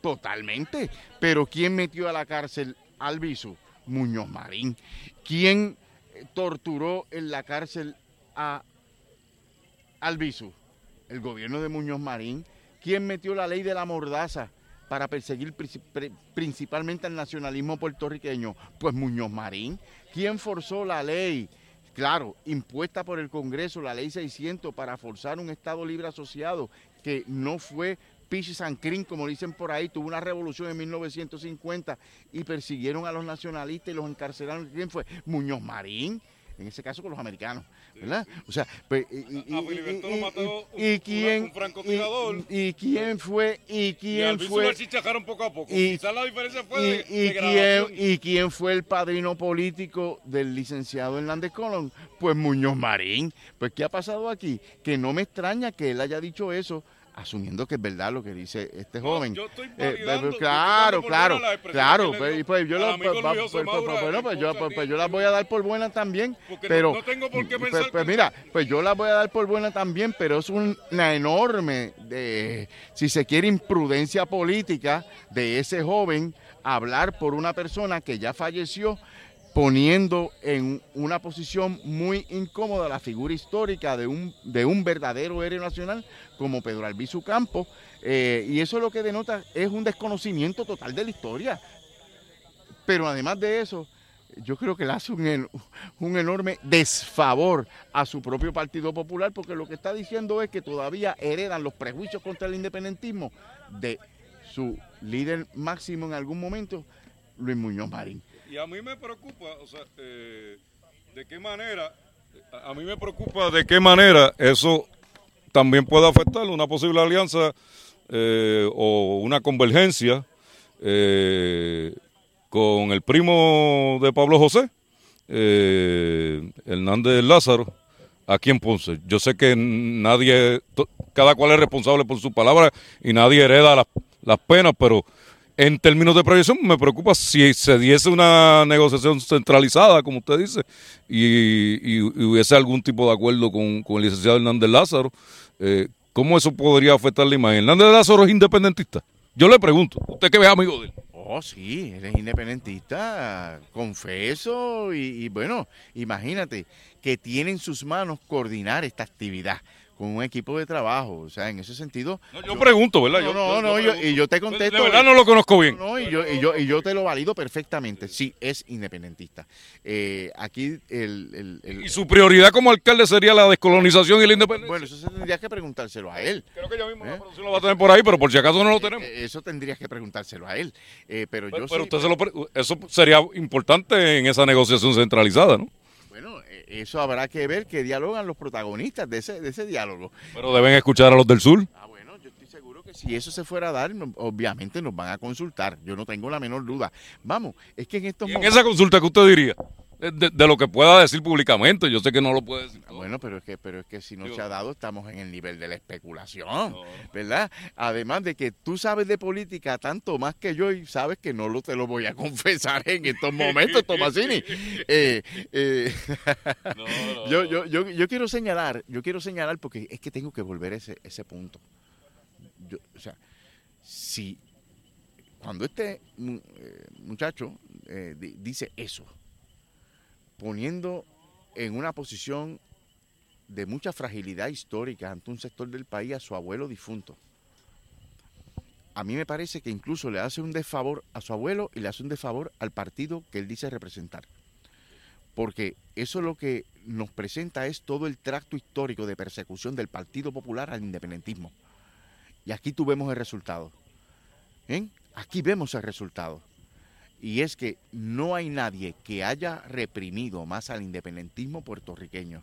Totalmente. Pero ¿quién metió a la cárcel al Bisu? Muñoz Marín. ¿Quién torturó en la cárcel a Albizu? El gobierno de Muñoz Marín. ¿Quién metió la ley de la mordaza para perseguir principalmente al nacionalismo puertorriqueño? Pues Muñoz Marín. ¿Quién forzó la ley? Claro, impuesta por el Congreso, la ley 600, para forzar un Estado libre asociado, que no fue Pichi Sancrín, como dicen por ahí, tuvo una revolución en 1950 y persiguieron a los nacionalistas y los encarcelaron. ¿Quién fue? Muñoz Marín en ese caso con los americanos, ¿verdad? O sea, pues, y, y, quién y, quién fue y quién fue poco a poco. Y, la diferencia fue y quién fue el padrino político del licenciado Hernández Colón, pues Muñoz Marín. Pues qué ha pasado aquí, que no me extraña que él haya dicho eso asumiendo que es verdad lo que dice este joven. yo estoy eh, claro, claro, claro. Pues, pues yo lo, pues, pues, bueno, pues yo, pues, yo las voy a dar por buena también, pero no, tengo por qué pensar pues, mira, pues yo las voy a dar por buena también, pero es una enorme, de, si se quiere, imprudencia política de ese joven hablar por una persona que ya falleció poniendo en una posición muy incómoda la figura histórica de un, de un verdadero héroe nacional como Pedro Albizu Campos, eh, y eso lo que denota es un desconocimiento total de la historia. Pero además de eso, yo creo que le hace un, un, enorme desfavor a su propio Partido Popular, porque lo que está diciendo es que todavía heredan los prejuicios contra el independentismo de su líder máximo en algún momento, Luis Muñoz Marín. Y a mí me preocupa, o sea, eh, de qué manera, a mí me preocupa de qué manera eso también puede afectar una posible alianza eh, o una convergencia eh, con el primo de Pablo José, Hernández Lázaro, aquí en Ponce. Yo sé que nadie, cada cual es responsable por su palabra y nadie hereda las, las penas, pero en términos de proyección, me preocupa si se diese una negociación centralizada, como usted dice, y, hubiese algún tipo de acuerdo con, el licenciado Hernández Lázaro. Eh, ¿Cómo eso podría afectar la imagen? ¿Hernández Lázaro es independentista? Yo le pregunto, usted que ve amigo de él. Oh, sí, él es independentista, confeso, y, y bueno, imagínate que tiene en sus manos coordinar esta actividad con un equipo de trabajo. O sea, en ese sentido. yo, pregunto, ¿verdad? No, no, no, y yo te contesto. De verdad no lo conozco bien. No, y yo, y yo, y yo te lo valido perfectamente. Sí, es independentista. Eh, aquí el, ¿Y su prioridad como alcalde sería la descolonización y la independencia? Bueno, eso tendría que preguntárselo a él. Creo que ya mismo la ¿Eh? lo va a tener por ahí, pero por si acaso no lo tenemos. Eh, eso tendrías que preguntárselo a él. pero, yo pero usted se lo, eso sería importante en esa negociación centralizada, ¿no? Eso habrá que ver que dialogan los protagonistas de ese, de ese diálogo. Pero deben escuchar a los del sur. Ah, bueno, yo estoy seguro que si eso se fuera a dar, obviamente nos van a consultar. Yo no tengo la menor duda. Vamos, es que en estos ¿Y en esa consulta que usted diría? de, lo que pueda decir públicamente. Yo sé que no lo puede decir. Bueno, pero es que, pero es que si no se ha dado, estamos en el nivel de la especulación, ¿verdad? Además de que tú sabes de política tanto más que yo y sabes que no lo te lo voy a confesar en estos momentos, Tomasini. Eh, eh, yo, yo, yo, yo quiero señalar, yo quiero señalar porque es que tengo que volver a ese, ese punto. O sea, si cuando este eh, muchacho dice eso, poniendo en una posición de mucha fragilidad histórica ante un sector del país a su abuelo difunto. A mí me parece que incluso le hace un desfavor a su abuelo y le hace un desfavor al partido que él dice representar. Porque eso lo que nos presenta es todo el tracto histórico de persecución del Partido Popular al independentismo. Y aquí tú vemos el resultado. ¿eh? Aquí vemos el resultado y es que no hay nadie que haya reprimido más al independentismo puertorriqueño,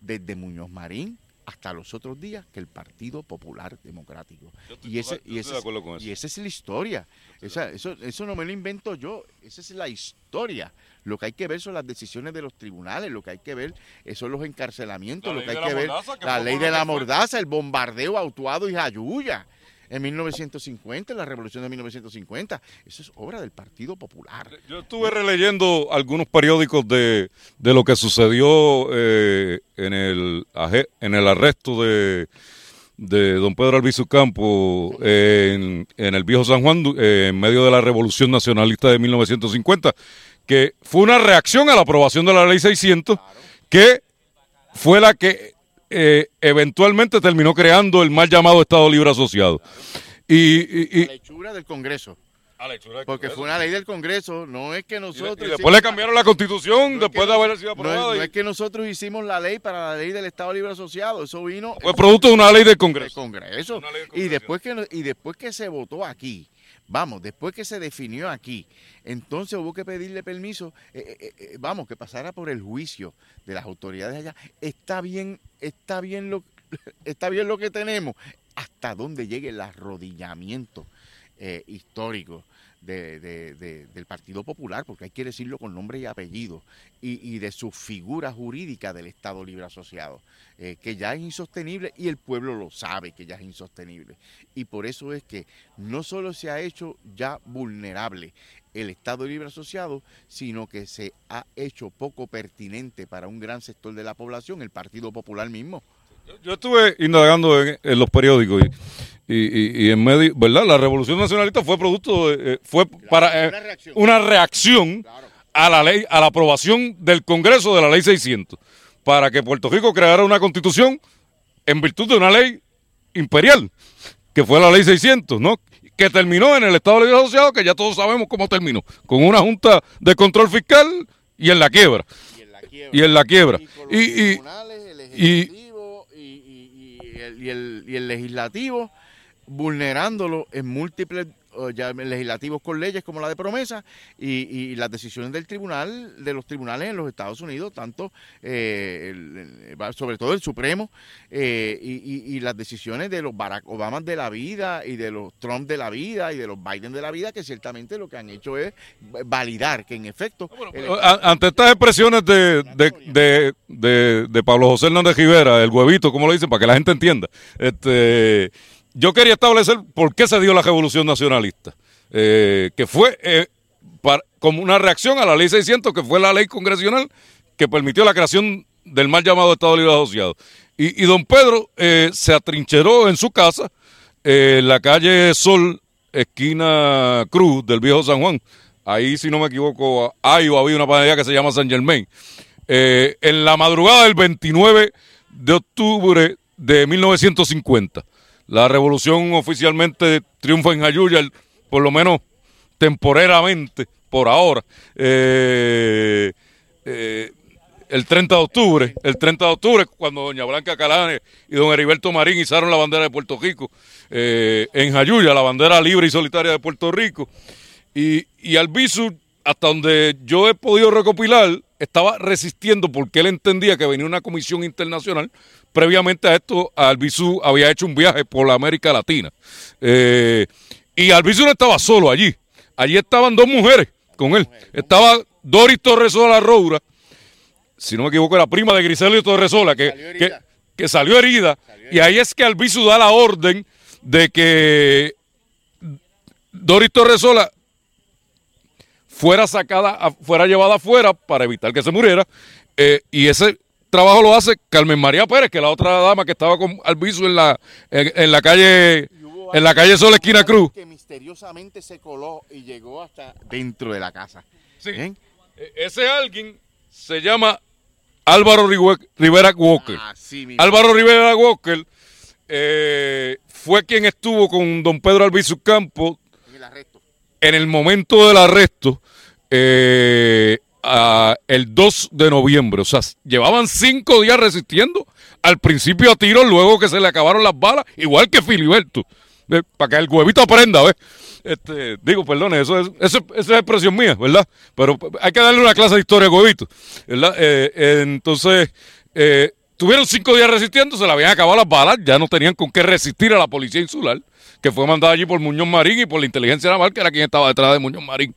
desde Muñoz Marín hasta los otros días, que el Partido Popular Democrático. y, ese, y, esa es la historia. eso, eso no me lo invento yo, esa es la historia. Lo que hay que ver son las decisiones de los tribunales, lo que hay que ver son los encarcelamientos, lo que hay que ver, la ley de la mordaza, el bombardeo autuado y jayuya en 1950, la revolución de 1950. Eso es obra del Partido Popular. Yo estuve releyendo algunos periódicos de, lo que sucedió eh, en, el, en el arresto de, de don Pedro Albizu Campo en, el viejo San Juan eh, en medio de la revolución nacionalista de 1950, que fue una reacción a la aprobación de la ley 600, que fue la que eh, eventualmente terminó creando el mal llamado Estado Libre Asociado. Y, y, la hechura del Congreso. Porque fue una ley del Congreso, no es que nosotros... Y, después le cambiaron la constitución, después de haber sido aprobada. No, es, que nosotros hicimos la ley para la ley del Estado Libre Asociado, eso vino... Fue producto de una ley del Congreso. Congreso. Y, después que, y después que se votó aquí, Vamos, después que se definió aquí, entonces hubo que pedirle permiso, eh, eh, eh, vamos, que pasara por el juicio de las autoridades allá. Está bien, está bien lo, está bien lo que tenemos, hasta donde llegue el arrodillamiento histórico de, del Partido Popular, porque hay que decirlo con nombre y apellido, y, de su figura jurídica del Estado Libre Asociado, eh, que ya es insostenible y el pueblo lo sabe que ya es insostenible. Y por eso es que no solo se ha hecho ya vulnerable el Estado Libre Asociado, sino que se ha hecho poco pertinente para un gran sector de la población, el Partido Popular mismo. Yo estuve indagando en, los periódicos y, y, en medio, ¿verdad? La revolución nacionalista fue producto, de, eh, fue para eh, una reacción, a la ley, a la aprobación del Congreso de la ley 600, para que Puerto Rico creara una constitución en virtud de una ley imperial, que fue la ley 600, ¿no? Que terminó en el Estado Libre Asociado, que ya todos sabemos cómo terminó, con una junta de control fiscal y en la quiebra. Y en la quiebra. Y, y, y el, y el legislativo vulnerándolo en múltiples ya legislativos con leyes como la de promesa y, las decisiones del tribunal, de los tribunales en los Estados Unidos, tanto, eh, sobre todo el Supremo, eh, y, las decisiones de los Barack Obama de la vida y de los Trump de la vida y de los Biden de la vida, que ciertamente lo que han hecho es validar que en efecto... ante estas expresiones de, de, de, de, Pablo José Hernández Rivera, el huevito, como lo dicen, para que la gente entienda, este yo quería establecer por qué se dio la revolución nacionalista, eh, que fue eh, como una reacción a la ley 600, que fue la ley congresional que permitió la creación del mal llamado Estado Libre Asociado. Y, y don Pedro eh, se atrincheró en su casa, en la calle Sol, esquina Cruz del viejo San Juan. Ahí, si no me equivoco, hay o había una panadería que se llama San Germain. eh, en la madrugada del 29 de octubre de 1950. La revolución oficialmente triunfa en Jayuya, por lo menos temporeramente, por ahora. Eh, eh, el 30 de octubre, el 30 de octubre, cuando doña Blanca Calane y don Heriberto Marín izaron la bandera de Puerto Rico eh, en Jayuya, la bandera libre y solitaria de Puerto Rico. Y, y Albizu, hasta donde yo he podido recopilar, estaba resistiendo porque él entendía que venía una comisión internacional. Previamente a esto, Albizu había hecho un viaje por la América Latina. Eh, y Albizu no estaba solo allí. Allí estaban dos mujeres con él. Estaba Doris Torresola Roura, si no me equivoco, la prima de Griselio Torresola, que Salió que, herida. que salió herida. Y ahí es que Albizu da la orden de que Doris Torresola fuera sacada, fuera llevada afuera para evitar que se muriera. eh, y ese trabajo lo hace Carmen María Pérez, que es la otra dama que estaba con Albizu en la, en, en la calle, en la calle Sol Esquina Cruz. Que misteriosamente se coló y llegó hasta dentro de la casa. Eh, Ese alguien se llama Álvaro Rivera Walker. Mismo. Álvaro Rivera Walker eh, fue quien estuvo con don Pedro Albizu Campos En el arresto. en el momento del arresto eh, a- el 2 de noviembre. O sea, llevaban cinco días resistiendo. Al principio a tiros, luego que se le acabaron las balas, igual que Filiberto. Eh, para que el huevito aprenda, ¿ves? Este, digo, perdone, eso es, eso, es expresión mía, ¿verdad? Pero hay que darle una clase de historia a huevito, ¿verdad? Eh, eh, entonces, eh, tuvieron cinco días resistiendo, se le habían acabado las balas, ya no tenían con qué resistir a la policía insular, que fue mandada allí por Muñoz Marín y por la inteligencia naval, que era quien estaba detrás de Muñoz Marín.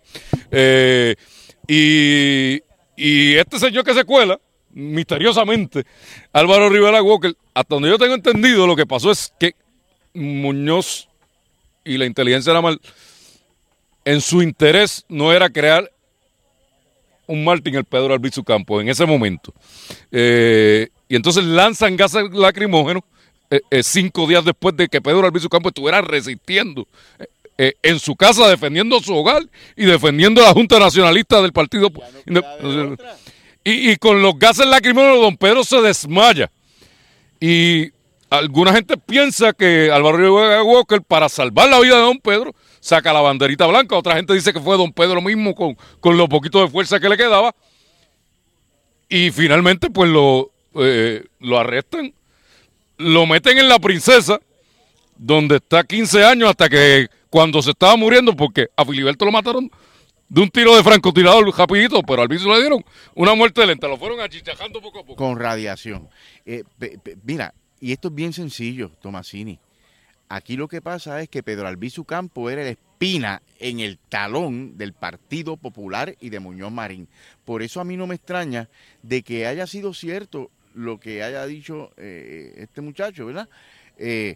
Eh, y, este señor que se cuela, misteriosamente, Álvaro Rivera Walker, hasta donde yo tengo entendido, lo que pasó es que Muñoz y la inteligencia naval, en su interés no era crear un Martín el Pedro Albizu Campos en ese momento. Eh, y entonces lanzan gases lacrimógenos eh, eh, cinco días después de que Pedro Albizu Campos estuviera resistiendo eh, en su casa, defendiendo su hogar y defendiendo a la Junta Nacionalista del Partido. No de y, y con los gases lacrimógenos, don Pedro se desmaya. Y alguna gente piensa que Álvaro Walker, para salvar la vida de don Pedro, saca la banderita blanca. Otra gente dice que fue don Pedro mismo con, con lo poquito de fuerza que le quedaba. Y finalmente, pues lo, eh, lo arrestan, lo meten en la princesa, donde está 15 años hasta que cuando se estaba muriendo, porque a Filiberto lo mataron de un tiro de francotirador rapidito, pero al le dieron una muerte lenta, lo fueron achichajando poco a poco. Con radiación. Eh, mira, y esto es bien sencillo, Tomasini. Aquí lo que pasa es que Pedro Albizu Campo era la espina en el talón del Partido Popular y de Muñoz Marín. Por eso a mí no me extraña de que haya sido cierto lo que haya dicho eh, este muchacho, ¿verdad? Eh,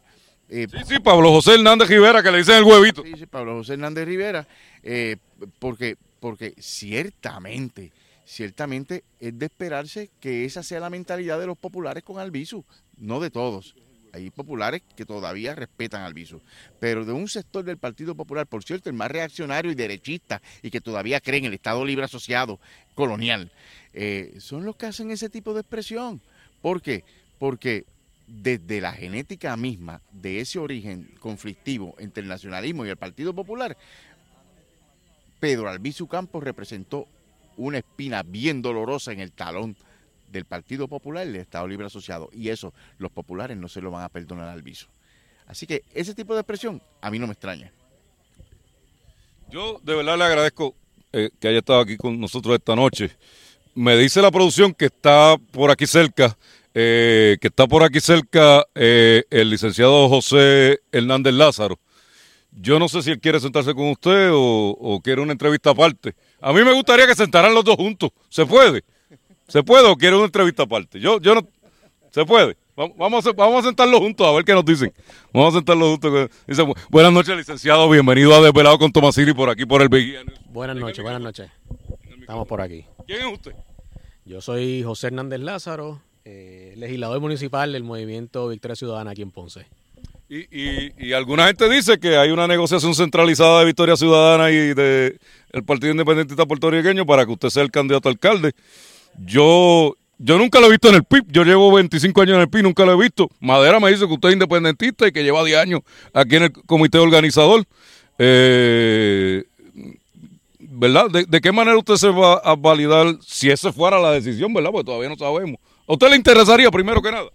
eh, Sí, sí, Pablo José Hernández Rivera, que le dicen el huevito. Sí, sí, Pablo José Hernández Rivera, eh, porque, porque ciertamente, ciertamente es de esperarse que esa sea la mentalidad de los populares con Albizu, no de todos. Hay populares que todavía respetan a Albizu, pero de un sector del Partido Popular, por cierto, el más reaccionario y derechista y que todavía cree en el Estado Libre Asociado colonial, eh, son los que hacen ese tipo de expresión. ¿Por qué? Porque desde la genética misma de ese origen conflictivo entre el nacionalismo y el Partido Popular, Pedro Albizu Campos representó una espina bien dolorosa en el talón del Partido Popular y del Estado Libre Asociado. Y eso los populares no se lo van a perdonar a Albizu. Así que ese tipo de expresión a mí no me extraña. Yo de verdad le agradezco eh, que haya estado aquí con nosotros esta noche. Me dice la producción que está por aquí cerca, eh, que está por aquí cerca eh, el licenciado José Hernández Lázaro. Yo no sé si él quiere sentarse con usted o, o quiere una entrevista aparte. A mí me gustaría que sentaran los dos juntos. ¿Se puede? ¿Se puede o quiere una entrevista aparte? Yo, yo no. ¿Se puede? Vamos- a, vamos a sentarlos juntos a ver qué nos dicen. Vamos a sentarlos juntos. Dice, "Bu- buenas noches, licenciado. Bienvenido a Desvelado con Tomasini por aquí, por el Vigía. Buenas noches, buenas noches. Estamos por aquí. ¿Quién es usted? Yo soy José Hernández Lázaro, eh, legislador municipal del movimiento Victoria Ciudadana aquí en Ponce. Y, y, alguna gente dice que hay una negociación centralizada de Victoria Ciudadana y de el Partido Independentista Puertorriqueño para que usted sea el candidato alcalde. Yo, yo nunca lo he visto en el PIB. Yo llevo 25 años en el PIB, nunca lo he visto. Madera me dice que usted es independentista y que lleva 10 años aquí en el comité organizador. Eh, ¿Verdad? ¿De, de qué manera usted se va a validar si esa fuera la decisión, verdad? Porque todavía no sabemos. ¿A usted le interesaría primero que nada?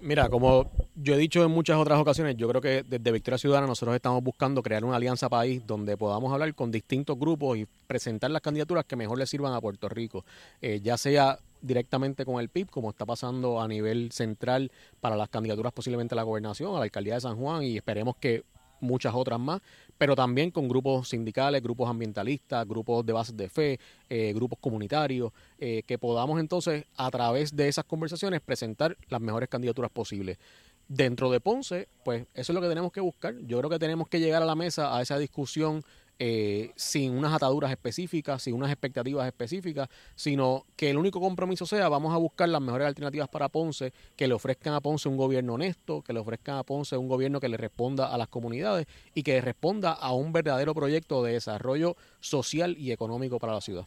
Mira, como yo he dicho en muchas otras ocasiones, yo creo que desde Victoria Ciudadana nosotros estamos buscando crear una alianza país donde podamos hablar con distintos grupos y presentar las candidaturas que mejor le sirvan a Puerto Rico, eh, ya sea directamente con el PIB, como está pasando a nivel central para las candidaturas posiblemente a la gobernación, a la alcaldía de San Juan y esperemos que muchas otras más, pero también con grupos sindicales, grupos ambientalistas, grupos de bases de fe, eh, grupos comunitarios, eh, que podamos entonces a través de esas conversaciones presentar las mejores candidaturas posibles. Dentro de Ponce, pues eso es lo que tenemos que buscar. Yo creo que tenemos que llegar a la mesa a esa discusión eh, sin unas ataduras específicas, sin unas expectativas específicas, sino que el único compromiso sea vamos a buscar las mejores alternativas para Ponce, que le ofrezcan a Ponce un gobierno honesto, que le ofrezcan a Ponce un gobierno que le responda a las comunidades y que responda a un verdadero proyecto de desarrollo social y económico para la ciudad.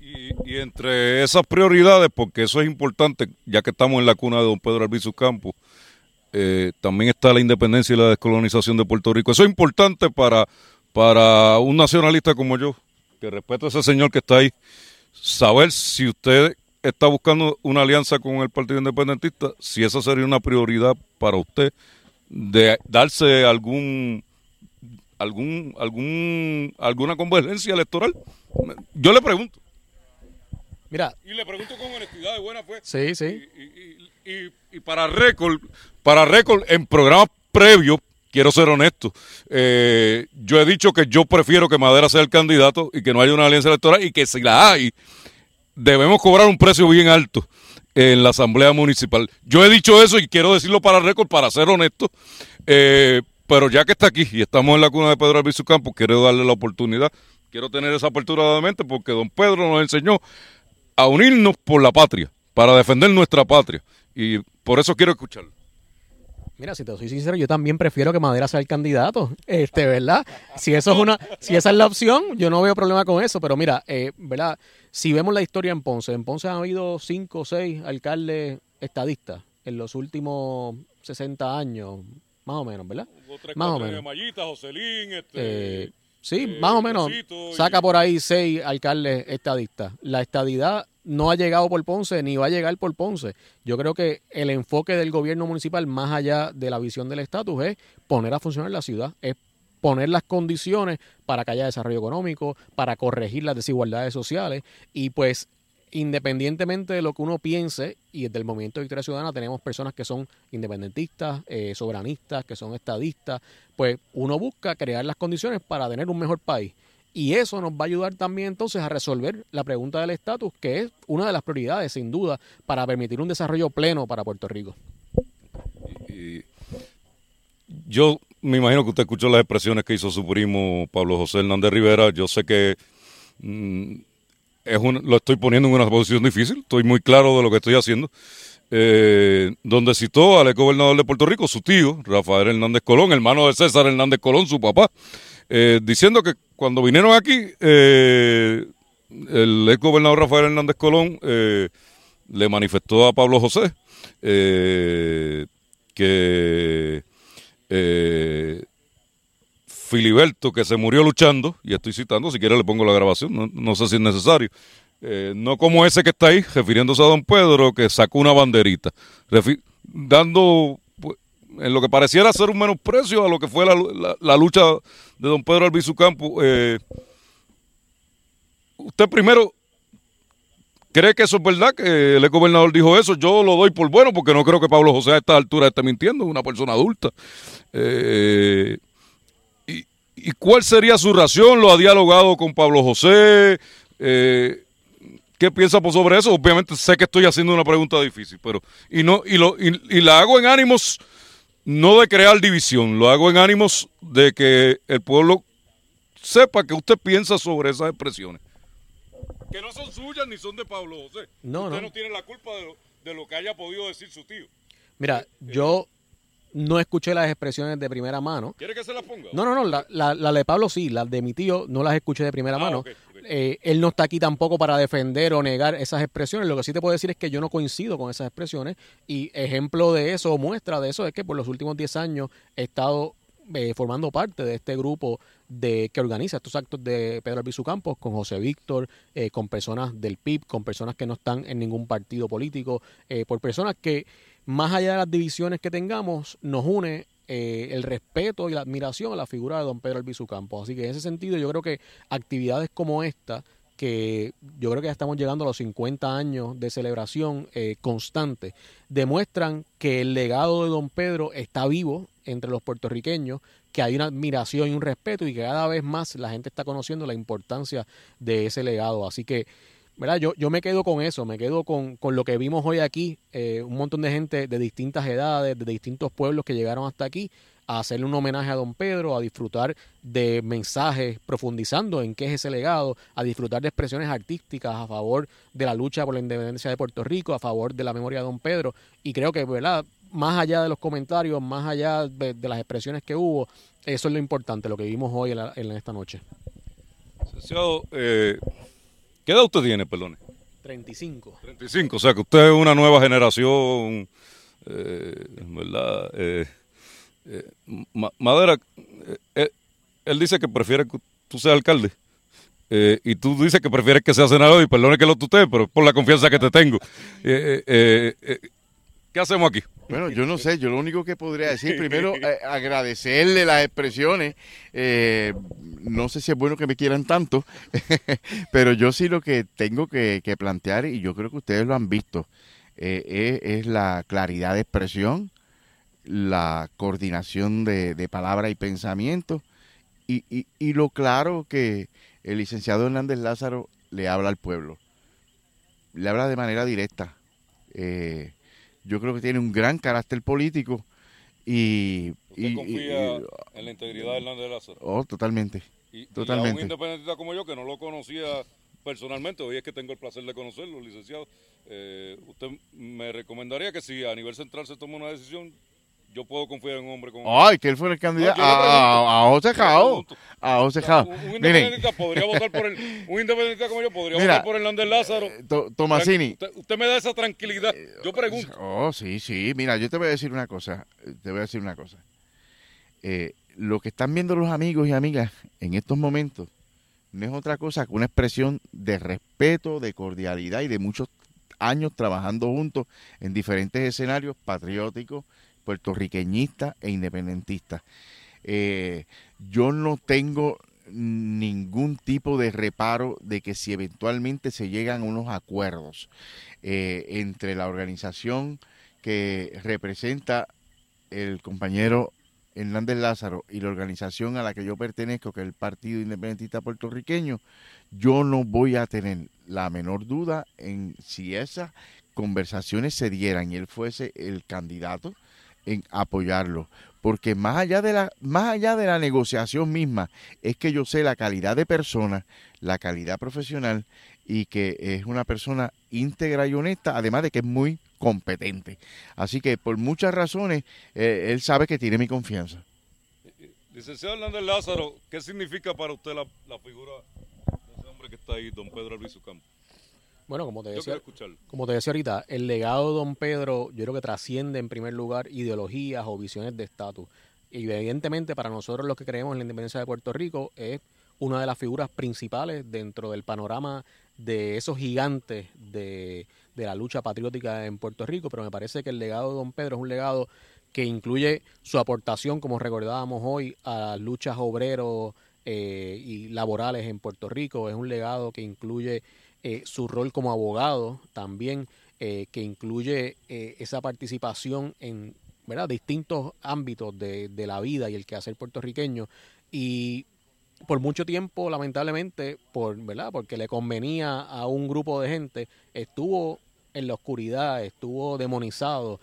Y, entre esas prioridades, porque eso es importante, ya que estamos en la cuna de don Pedro Albizu Campos, eh, también está la independencia y la descolonización de Puerto Rico. Eso es importante para para un nacionalista como yo, que respeto a ese señor que está ahí, saber si usted está buscando una alianza con el Partido Independentista, si esa sería una prioridad para usted, de darse algún algún algún alguna convergencia electoral. Yo le pregunto. Mira. Y le pregunto con honestidad de buena fe. Sí, sí. Y, y, y, y para récord, para récord, en programas previos quiero ser honesto. Eh, yo he dicho que yo prefiero que Madera sea el candidato y que no haya una alianza electoral y que si la hay, debemos cobrar un precio bien alto en la Asamblea Municipal. Yo he dicho eso y quiero decirlo para récord, para ser honesto. Eh, pero ya que está aquí y estamos en la cuna de Pedro Albizu Campos, quiero darle la oportunidad, quiero tener esa apertura de mente porque don Pedro nos enseñó a unirnos por la patria, para defender nuestra patria. Y por eso quiero escucharlo. Mira, si te soy sincero, yo también prefiero que Madera sea el candidato, este, ¿verdad? Si eso es una, si esa es la opción, yo no veo problema con eso. Pero mira, eh, ¿verdad? Si vemos la historia en Ponce, en Ponce han habido cinco o seis alcaldes estadistas en los últimos 60 años, más o menos, ¿verdad? Tres, más o menos. Mayita, Jocelyn, este, Eh, sí, eh, más o menos. Y- Saca por ahí seis alcaldes estadistas. La estadidad no ha llegado por Ponce ni va a llegar por Ponce. Yo creo que el enfoque del gobierno municipal, más allá de la visión del estatus, es poner a funcionar la ciudad, es poner las condiciones para que haya desarrollo económico, para corregir las desigualdades sociales y pues independientemente de lo que uno piense, y desde el movimiento de Victoria Ciudadana tenemos personas que son independentistas, eh, soberanistas, que son estadistas, pues uno busca crear las condiciones para tener un mejor país. Y eso nos va a ayudar también entonces a resolver la pregunta del estatus, que es una de las prioridades, sin duda, para permitir un desarrollo pleno para Puerto Rico. yo me imagino que usted escuchó las expresiones que hizo su primo Pablo José Hernández Rivera. Yo sé que mm, es un- lo estoy poniendo en una posición difícil, estoy muy claro de lo que estoy haciendo. Eh, donde citó al ex gobernador de Puerto Rico, su tío, Rafael Hernández Colón, hermano de César Hernández Colón, su papá, eh, diciendo que cuando vinieron aquí, eh, el ex gobernador Rafael Hernández Colón eh, le manifestó a Pablo José eh, que Filiberto, que se murió luchando, y estoy citando, si quiere le pongo la grabación, no, no sé si es necesario, eh, no como ese que está ahí, refiriéndose a don Pedro, que sacó una banderita, dando pues, en lo que pareciera ser un menosprecio a lo que fue la, la- lucha de don Pedro Albizu Campo. eh, usted primero cree que eso es verdad, que el gobernador dijo eso. Yo lo doy por bueno porque no creo que Pablo José a esta altura esté mintiendo, es una persona adulta. Eh, y, cuál sería su ración? ¿Lo ha dialogado con Pablo José? Eh, ¿Qué piensa por sobre eso? Obviamente sé que estoy haciendo una pregunta difícil, pero y no y lo y, y la hago en ánimos no de crear división, lo hago en ánimos de que el pueblo sepa que usted piensa sobre esas expresiones. Que no son suyas ni son de Pablo José. No, usted no. no tiene la culpa de lo, de lo que haya podido decir su tío. Mira, yo no escuché las expresiones de primera mano. ¿Quiere que se las ponga? No, no, no, la, la, la de Pablo sí, las de mi tío no las escuché de primera Ah, mano. eh, él no está aquí tampoco para defender o negar esas expresiones. Lo que sí te puedo decir es que yo no coincido con esas expresiones y ejemplo de eso o muestra de eso es que por los últimos 10 años he estado eh, formando parte de este grupo de que organiza estos actos de Pedro Albizu Campos con José Víctor, eh, con personas del PIB, con personas que no están en ningún partido político, por personas que más allá de las divisiones que tengamos, nos une eh, el respeto y la admiración a la figura de don Pedro Albizu Campos. Así que en ese sentido yo creo que actividades como esta, que yo creo que ya estamos llegando a los 50 años de celebración eh, constante, demuestran que el legado de don Pedro está vivo entre los puertorriqueños, que hay una admiración y un respeto y que cada vez más la gente está conociendo la importancia de ese legado. Así que ¿verdad? Yo, yo me quedo con eso, me quedo con, con lo que vimos hoy aquí, eh, un montón de gente de distintas edades, de distintos pueblos que llegaron hasta aquí a hacerle un homenaje a don Pedro, a disfrutar de mensajes profundizando en qué es ese legado, a disfrutar de expresiones artísticas a favor de la lucha por la independencia de Puerto Rico, a favor de la memoria de don Pedro. Y creo que, ¿verdad? Más allá de los comentarios, más allá de, las expresiones que hubo, eso es lo importante, lo que vimos hoy en, en esta noche. Eh, ¿Qué edad usted tiene, perdone? 35. 35, o sea que usted es una nueva generación, eh, ¿verdad? Eh, eh, Madera, él dice que prefiere que tú seas alcalde. y tú dices que prefieres que sea senador y perdone que lo tutee, pero por la confianza que te tengo. ¿Qué hacemos aquí? Bueno, yo no sé, yo lo único que podría decir, primero eh, agradecerle las expresiones, eh, no sé si es bueno que me quieran tanto, pero yo sí lo que tengo que, plantear, y yo creo que ustedes lo han visto, eh, es, la claridad de expresión, la coordinación de, de palabra y pensamiento, y, y, y lo claro que el licenciado Hernández Lázaro le habla al pueblo, le habla de manera directa. Eh, yo creo que tiene un gran carácter político y... ¿Usted confía en la integridad de Hernández Lázaro? Oh, totalmente. Y, totalmente. a un independentista como yo, que no lo conocía personalmente, hoy es que tengo el placer de conocerlo, licenciado, eh, usted me recomendaría que si a nivel central se toma una decisión, yo puedo confiar en un hombre como. Ay, que él fue el candidato. a, a, José Jao. A José Jao. Un, independentista podría votar por el. Un independentista como yo podría votar por Hernández Lázaro. Eh, Tomasini. Usted, me da esa tranquilidad. Yo pregunto. Oh, sí, sí. Mira, yo te voy a decir una cosa. Te voy a decir una cosa. Eh, lo que están viendo los amigos y amigas en estos momentos no es otra cosa que una expresión de respeto, de cordialidad y de muchos años trabajando juntos en diferentes escenarios patrióticos puertorriqueñista e independentista. Eh, yo no tengo ningún tipo de reparo de que si eventualmente se llegan unos acuerdos eh, entre la organización que representa el compañero Hernández Lázaro y la organización a la que yo pertenezco, que es el Partido Independentista Puertorriqueño, yo no voy a tener la menor duda en si esas conversaciones se dieran y él fuese el candidato, en apoyarlo, porque más allá de la más allá de la negociación misma es que yo sé la calidad de persona, la calidad profesional y que es una persona íntegra y honesta, además de que es muy competente. Así que por muchas razones eh, él sabe que tiene mi confianza. Licenciado Hernández Lázaro, ¿qué significa para usted la, figura de ese hombre que está ahí, don Pedro Luis Campos? Bueno, como te decía, como te decía ahorita, el legado de Don Pedro yo creo que trasciende en primer lugar ideologías o visiones de estatus. Y evidentemente para nosotros los que creemos en la independencia de Puerto Rico es una de las figuras principales dentro del panorama de esos gigantes de, de la lucha patriótica en Puerto Rico, pero me parece que el legado de Don Pedro es un legado que incluye su aportación, como recordábamos hoy, a las luchas obreros eh, y laborales en Puerto Rico. Es un legado que incluye eh, su rol como abogado también, eh, que incluye eh, esa participación en ¿verdad? distintos ámbitos de, de, la vida y el quehacer puertorriqueño. Y por mucho tiempo, lamentablemente, por, ¿verdad? porque le convenía a un grupo de gente, estuvo en la oscuridad, estuvo demonizado.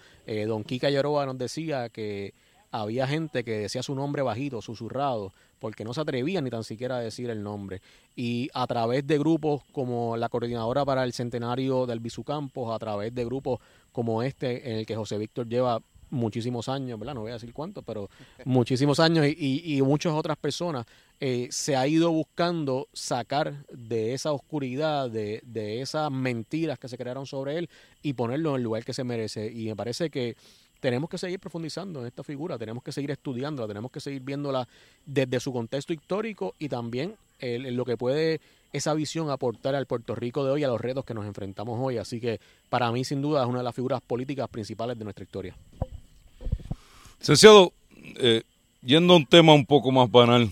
don Kika Yoroba nos decía que había gente que decía su nombre bajito, susurrado, porque no se atrevían ni tan siquiera a decir el nombre. Y a través de grupos como la Coordinadora para el Centenario del Campos, a través de grupos como este, en el que José Víctor lleva muchísimos años, ¿verdad? No voy a decir cuántos, pero muchísimos años y, y, muchas otras personas eh, se ha ido buscando sacar de esa oscuridad, de, de esas mentiras que se crearon sobre él y ponerlo en el lugar que se merece. Y me parece que tenemos que seguir profundizando en esta figura, tenemos que seguir estudiándola, tenemos que seguir viéndola desde su contexto histórico y también en lo que puede esa visión aportar al Puerto Rico de hoy, a los retos que nos enfrentamos hoy. Así que para mí, sin duda, es una de las figuras políticas principales de nuestra historia. Licenciado, eh, yendo a un tema un poco más banal,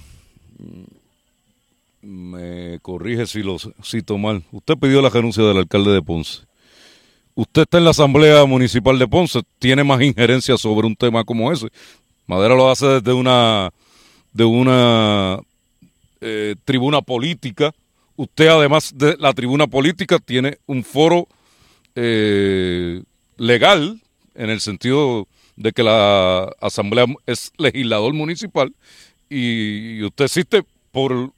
me corrige si lo cito mal. Usted pidió la renuncia del alcalde de Ponce. Usted está en la Asamblea Municipal de Ponce, tiene más injerencia sobre un tema como ese. Madera lo hace desde una, de una eh, tribuna política usted además de la tribuna política tiene un foro eh, legal en el sentido de que la asamblea es legislador municipal y usted existe por,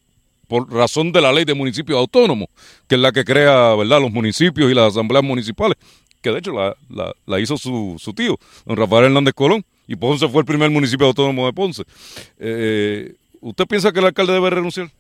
por razón de la ley de municipios autónomos, que es la que crea verdad los municipios y las asambleas municipales, que de hecho la, hizo su, su, tío, don Rafael Hernández Colón, y Ponce fue el primer municipio autónomo de Ponce. Eh, ¿Usted piensa que el alcalde debe renunciar?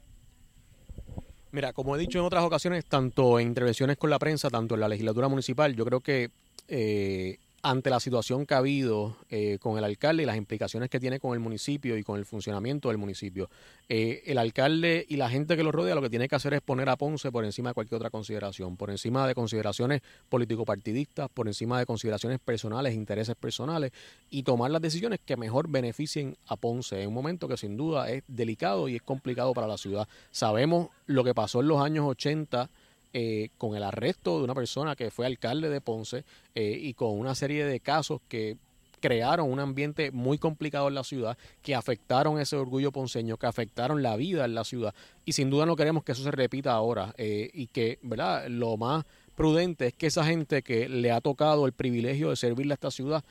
Mira, como he dicho en otras ocasiones, tanto en intervenciones con la prensa, tanto en la legislatura municipal, yo creo que eh, ante la situación que ha habido eh, con el alcalde y las implicaciones que tiene con el municipio y con el funcionamiento del municipio, eh, el alcalde y la gente que lo rodea lo que tiene que hacer es poner a Ponce por encima de cualquier otra consideración, por encima de consideraciones político-partidistas, por encima de consideraciones personales, intereses personales y tomar las decisiones que mejor beneficien a Ponce en un momento que sin duda es delicado y es complicado para la ciudad. Sabemos lo que pasó en los años 80 eh, con el arresto de una persona que fue alcalde de Ponce eh, y con una serie de casos que crearon un ambiente muy complicado en la ciudad, que afectaron ese orgullo ponceño, que afectaron la vida en la ciudad. Y sin duda no queremos que eso se repita ahora eh, y que, ¿verdad? Lo más prudente es que esa gente que le ha tocado el privilegio de servirle a esta ciudad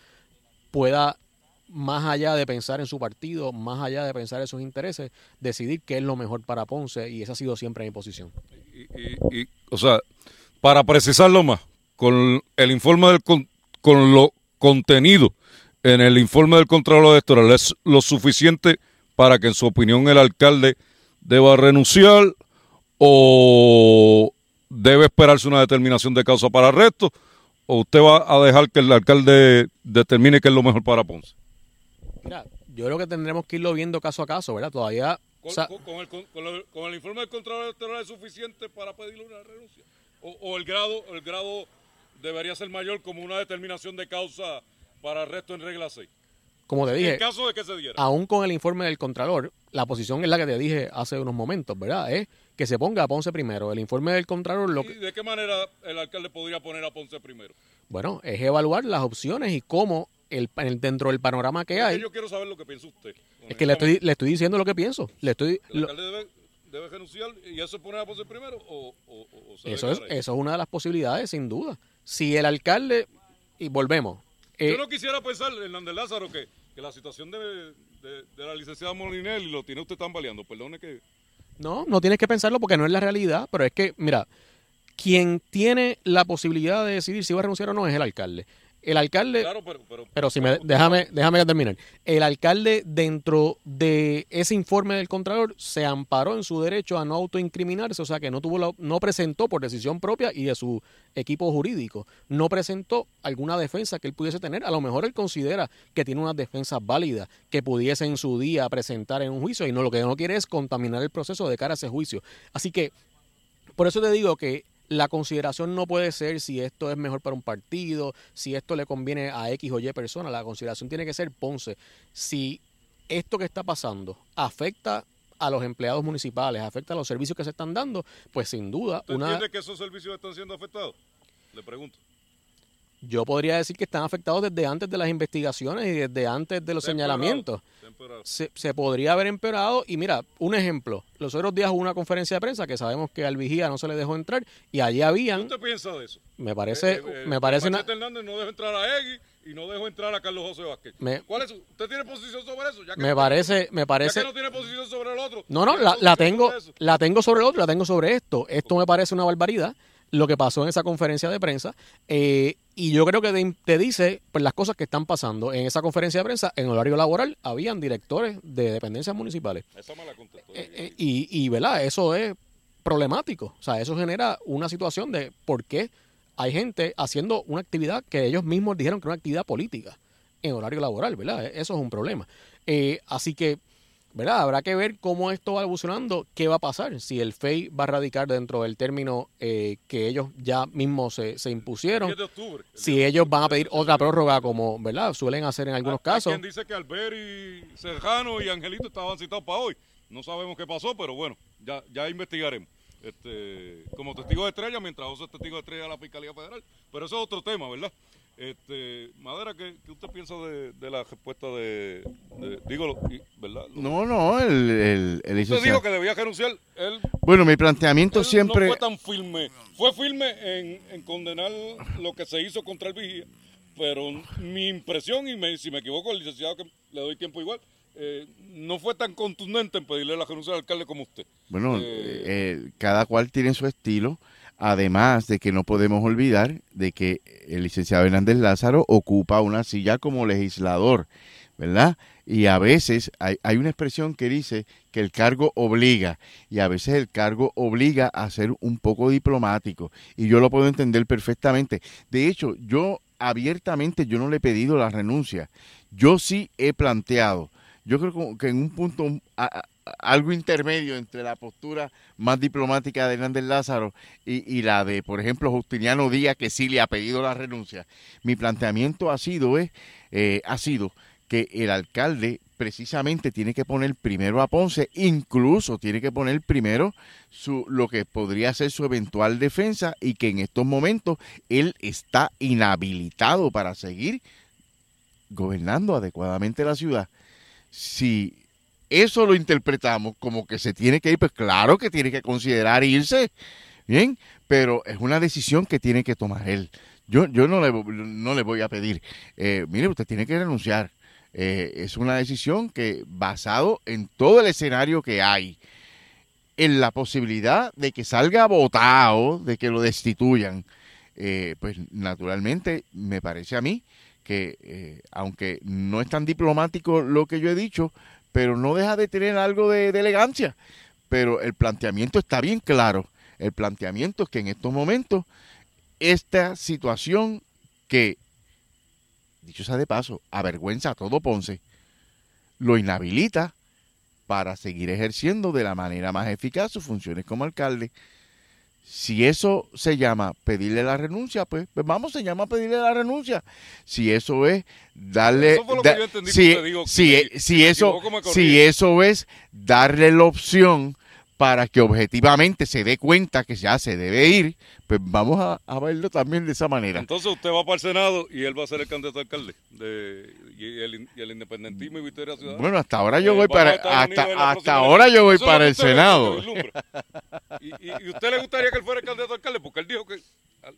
pueda más allá de pensar en su partido, más allá de pensar en sus intereses, decidir qué es lo mejor para Ponce y esa ha sido siempre mi posición. Y, o sea, para precisarlo más, con el informe del con, lo contenido en el informe del Contralor Electoral es lo suficiente para que en su opinión el alcalde deba renunciar o debe esperarse una determinación de causa para arresto o usted va a dejar que el alcalde determine qué es lo mejor para Ponce. Mira, yo creo que tendremos que irlo viendo caso a caso, ¿verdad? Todavía... ¿Con, el, con, el, informe del Contralor Electoral es suficiente para pedirle una renuncia? ¿O, el, grado, el grado debería ser mayor como una determinación de causa para arresto en regla 6? Como te dije, en caso de que se diera. aún con el informe del Contralor, la posición es la que te dije hace unos momentos, ¿verdad? Es que se ponga a Ponce primero. El informe del Contralor... Lo ¿Y de qué manera el alcalde podría poner a Ponce primero? Bueno, es evaluar las opciones y cómo el, dentro del panorama que hay. yo quiero saber lo que piensa usted. Es que le estoy, le estoy diciendo lo que pienso. Le estoy, ¿El alcalde debe, renunciar y eso pone a Ponce primero o, eso, es, eso es una de las posibilidades, sin duda. Si el alcalde, y volvemos. Eh, yo no quisiera pensar, Hernández Lázaro, que, que la situación de, de, la licenciada Molinelli lo tiene usted tan baleando. Perdone que... No, no tienes que pensarlo porque no es la realidad, pero es que, mira, quien tiene la posibilidad de decidir si va a renunciar o no es el alcalde. El alcalde. pero, si me. Déjame, déjame terminar. El alcalde, dentro de ese informe del Contralor, se amparó en su derecho a no autoincriminarse, o sea que no tuvo no presentó por decisión propia y de su equipo jurídico, no presentó alguna defensa que él pudiese tener. A lo mejor él considera que tiene unas defensas válidas que pudiese en su día presentar en un juicio y no lo que no quiere es contaminar el proceso de cara a ese juicio. Así que, por eso te digo que la consideración no puede ser si esto es mejor para un partido, si esto le conviene a X o Y persona. La consideración tiene que ser Ponce. Si esto que está pasando afecta a los empleados municipales, afecta a los servicios que se están dando, pues sin duda. ¿Usted entiende que esos servicios están siendo afectados? Le pregunto. Yo podría decir que están afectados desde antes de las investigaciones y desde antes de los señalamientos se, podría haber empeorado. Y mira, un ejemplo. Los otros días hubo una conferencia de prensa que sabemos que al vigía no se le dejó entrar y allí habían... ¿Qué piensa de eso? Me parece... Eh, eh, me parece una... Hernández no dejó entrar a Egui y no dejó entrar a Carlos José Vázquez. ¿Cuál es ¿Usted tiene posición sobre eso? me parece... Me parece... no tiene posición sobre el otro. No, no, la, tengo, la tengo sobre el otro, la tengo sobre esto. Esto me parece una barbaridad. Lo que pasó en esa conferencia de prensa. Eh, y yo creo que te, te dice pues, las cosas que están pasando. En esa conferencia de prensa, en horario laboral, habían directores de dependencias municipales. Esa me la contestó. Eh, eh, y, y, ¿verdad? Eso es problemático. O sea, eso genera una situación de por qué hay gente haciendo una actividad que ellos mismos dijeron que era una actividad política en horario laboral, ¿verdad? Eso es un problema. Eh, así que, ¿verdad? Habrá que ver cómo esto va evolucionando, qué va a pasar, si el FEI va a radicar dentro del término eh, que ellos ya mismos se, se impusieron, octubre. si ellos van a pedir otra prórroga como, ¿verdad? Suelen hacer en algunos casos. quien dice que Alberi, Serrano y Angelito estaban citados para hoy. No sabemos qué pasó, pero bueno, ya, ya investigaremos. Este, como testigo de estrella, mientras José es testigo de estrella de la Fiscalía Federal. Pero eso es otro tema, ¿verdad? Este, Madera, ¿qué, qué usted piensa de, de la respuesta de, de- digo, ¿verdad? No, no, el, el, el usted licenciado- dijo que debía renunciar. Él, Bueno, mi planteamiento él siempre... no fue tan firme. Fue firme en, en condenar lo que se hizo contra el vigía, pero mi impresión, y me- si me equivoco, el licenciado que le doy tiempo igual, eh, no fue tan contundente en pedirle la renuncia al alcalde como usted. Bueno, Eh, eh, cada cual tiene su estilo, además de que no podemos olvidar de que el licenciado Hernández Lázaro ocupa una silla como legislador, ¿verdad? Y a veces hay, una expresión que dice que el cargo obliga, y a veces el cargo obliga a ser un poco diplomático, y yo lo puedo entender perfectamente. De hecho, yo abiertamente yo no le he pedido la renuncia, yo sí he planteado, yo creo que en un punto algo intermedio entre la postura más diplomática de Hernández Lázaro y, y la de, por ejemplo, Justiniano Díaz, que sí le ha pedido la renuncia. Mi planteamiento ha sido, es, eh, ha sido que el alcalde precisamente tiene que poner primero a Ponce, incluso tiene que poner primero su, lo que podría ser su eventual defensa y que en estos momentos él está inhabilitado para seguir gobernando adecuadamente la ciudad. Si eso lo interpretamos como que se tiene que ir, pues claro que tiene que considerar irse, bien, pero es una decisión que tiene que tomar él. Yo, yo no, le, no le voy a pedir, eh, mire, usted tiene que renunciar. Eh, es una decisión que basado en todo el escenario que hay, en la posibilidad de que salga votado, de que lo destituyan, eh, pues naturalmente me parece a mí que eh, aunque no es tan diplomático lo que yo he dicho, pero no deja de tener algo de, elegancia. Pero el planteamiento está bien claro. El planteamiento es que en estos momentos esta situación que, dicho sea de paso, avergüenza a todo Ponce, lo inhabilita para seguir ejerciendo de la manera más eficaz sus funciones como alcalde. Si eso se llama pedirle la renuncia, pues, pues vamos, se llama pedirle la renuncia. Si eso es darle... Eso fue lo que yo entendí si, me eso, si eso es darle la opción para que objetivamente se dé cuenta que ya se debe ir, pues vamos a, a verlo también de esa manera. Entonces usted va para el Senado y él va a ser el candidato a alcalde. De, y, el, y el independentismo y Victoria Ciudadana. Bueno, hasta ahora yo Eh, voy para hasta, hasta ahora yo voy para el Senado. ¿Y, y, y usted le gustaría que él fuera el candidato a alcalde? Porque él dijo que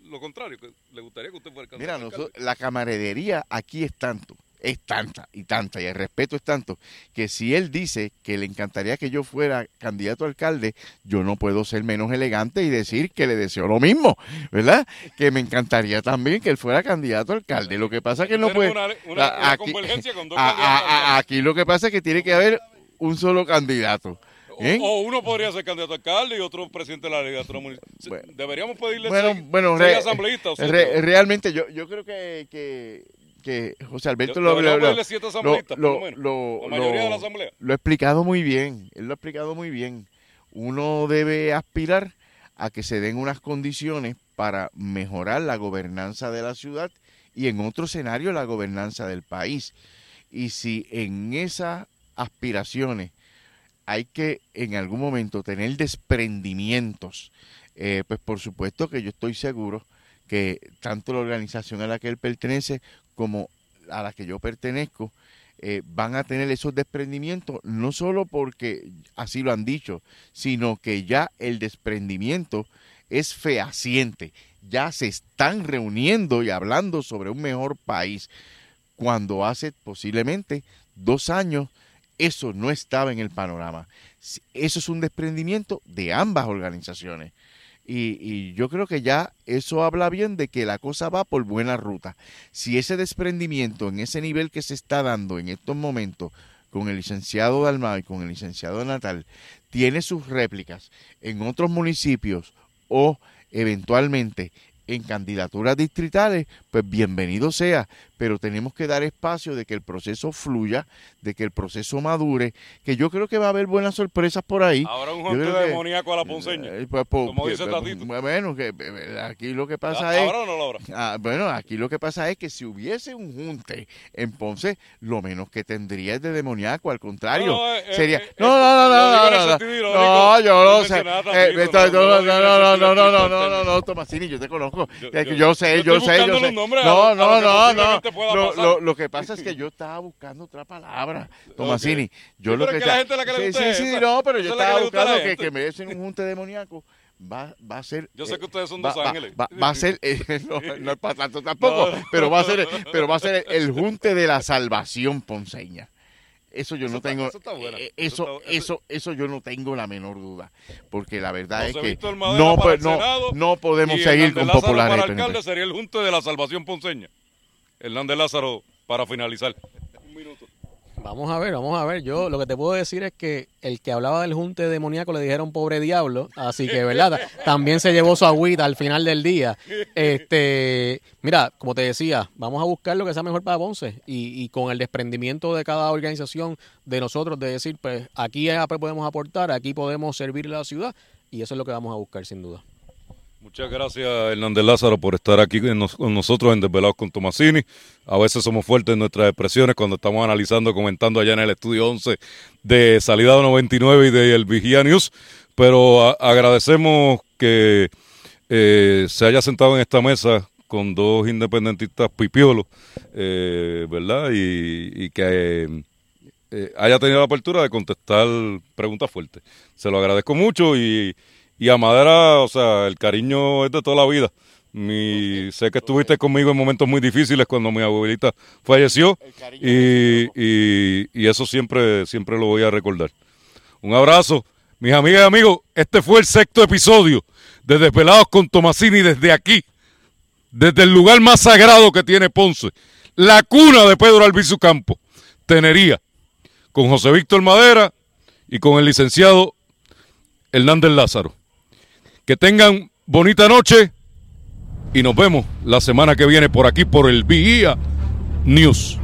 lo contrario, que le gustaría que usted fuera el Mira, candidato a alcalde. nosotros, la camaradería aquí es tanto, es tanta y tanta, y el respeto es tanto, que si él dice que le encantaría que yo fuera candidato a alcalde, yo no puedo ser menos elegante y decir que le deseo lo mismo, ¿verdad? Que me encantaría también que él fuera candidato a alcalde. Lo que pasa es que no Tenemos puede... Una, una- a- una aquí- convergencia con dos a- candidatos a a- a- alcalde. aquí lo que pasa es que tiene que haber un solo candidato. ¿eh? O, o uno podría ser candidato a alcalde y otro presidente de la legislatura municipal. Bueno. Deberíamos pedirle Bueno, ser, bueno, ser re- asambleísta o Re- siete. realmente yo, yo creo que, que, que José Alberto Yo- lo, lo- lo ha explicado muy bien, él lo ha explicado muy bien. Uno debe aspirar a que se den unas condiciones para mejorar la gobernanza de la ciudad y en otro escenario la gobernanza del país. Y si en esas aspiraciones hay que en algún momento tener desprendimientos, eh, pues por supuesto que yo estoy seguro que tanto la organización a la que él pertenece como a la que yo pertenezco eh, van a tener esos desprendimientos, no solo porque así lo han dicho, sino que ya el desprendimiento es fehaciente, ya se están reuniendo y hablando sobre un mejor país, cuando hace posiblemente dos años eso no estaba en el panorama. Eso es un desprendimiento de ambas organizaciones. Y, y, yo creo que ya eso habla bien de que la cosa va por buena ruta. Si ese desprendimiento en ese nivel que se está dando en estos momentos con el licenciado Dalmau y con el licenciado Natal tiene sus réplicas en otros municipios o eventualmente en candidaturas distritales, pues bienvenido sea, pero tenemos que dar espacio de que el proceso fluya, de que el proceso madure, que yo creo que va a haber buenas sorpresas por ahí. Ahora un jonte demoníaco a la ponceña, eh, pues, pues, como dice pues, Tatito. Bueno, que aquí lo que pasa es... ¿Ahora o no ah, bueno, aquí lo que pasa es que si hubiese un junte en Ponce, lo menos que tendría es de demoníaco, al contrario, no, eh, sería... Eh, no, no, no, no, no, no, no, yo lo sé. No, no, no, no, no, no, no, no, no, Tomasini, yo te conozco. Yo sé, yo sé, yo sé. No, no, no, no. Lo, lo, que pasa es que yo estaba buscando otra palabra, Tomasini. Yo lo que, sí, sí, sí, no, pero yo estaba buscando que, que me des un junte demoníaco. Va, va a ser. Yo sé que ustedes son dos ángeles. Va, va, a ser, no, no, es para tanto tampoco, pero va a ser, pero va a ser el junte de la salvación ponceña. Eso yo no tengo, eso, eso, eso, eso, yo no tengo la menor duda, porque la verdad es que no, pues, no, no podemos seguir con populares. Para alcalde sería el junte de la salvación ponceña. Hernández Lázaro, para finalizar. Un minuto. Vamos a ver, vamos a ver. Yo lo que te puedo decir es que el que hablaba del junte demoníaco le dijeron pobre diablo, así que, ¿verdad? También se llevó su agüita al final del día. Este, mira, como te decía, vamos a buscar lo que sea mejor para Ponce y, con el desprendimiento de cada organización de nosotros de decir, pues aquí podemos aportar, aquí podemos servir a la ciudad y eso es lo que vamos a buscar sin duda. Muchas gracias, Hernández Lázaro, por estar aquí con nosotros en Desvelados con Tomasini. A veces somos fuertes en nuestras expresiones cuando estamos analizando, comentando allá en el estudio 11 de Salida 99 y de El Vigía News, pero agradecemos que eh, se haya sentado en esta mesa con dos independentistas pipiolos, eh, ¿verdad? Y, que eh, haya tenido la apertura de contestar preguntas fuertes. Se lo agradezco mucho y y a Madera, o sea, el cariño es de toda la vida. Mi, sé que estuviste conmigo en momentos muy difíciles cuando mi abuelita falleció y, y, eso siempre, siempre lo voy a recordar. Un abrazo. Mis amigas y amigos, este fue el sexto episodio de Desvelados con Tomasini desde aquí, desde el lugar más sagrado que tiene Ponce, la cuna de Pedro Albizu Campo, Tenería, con José Víctor Madera y con el licenciado Hernández Lázaro. Que tengan bonita noche y nos vemos la semana que viene por aquí por el Vigía News.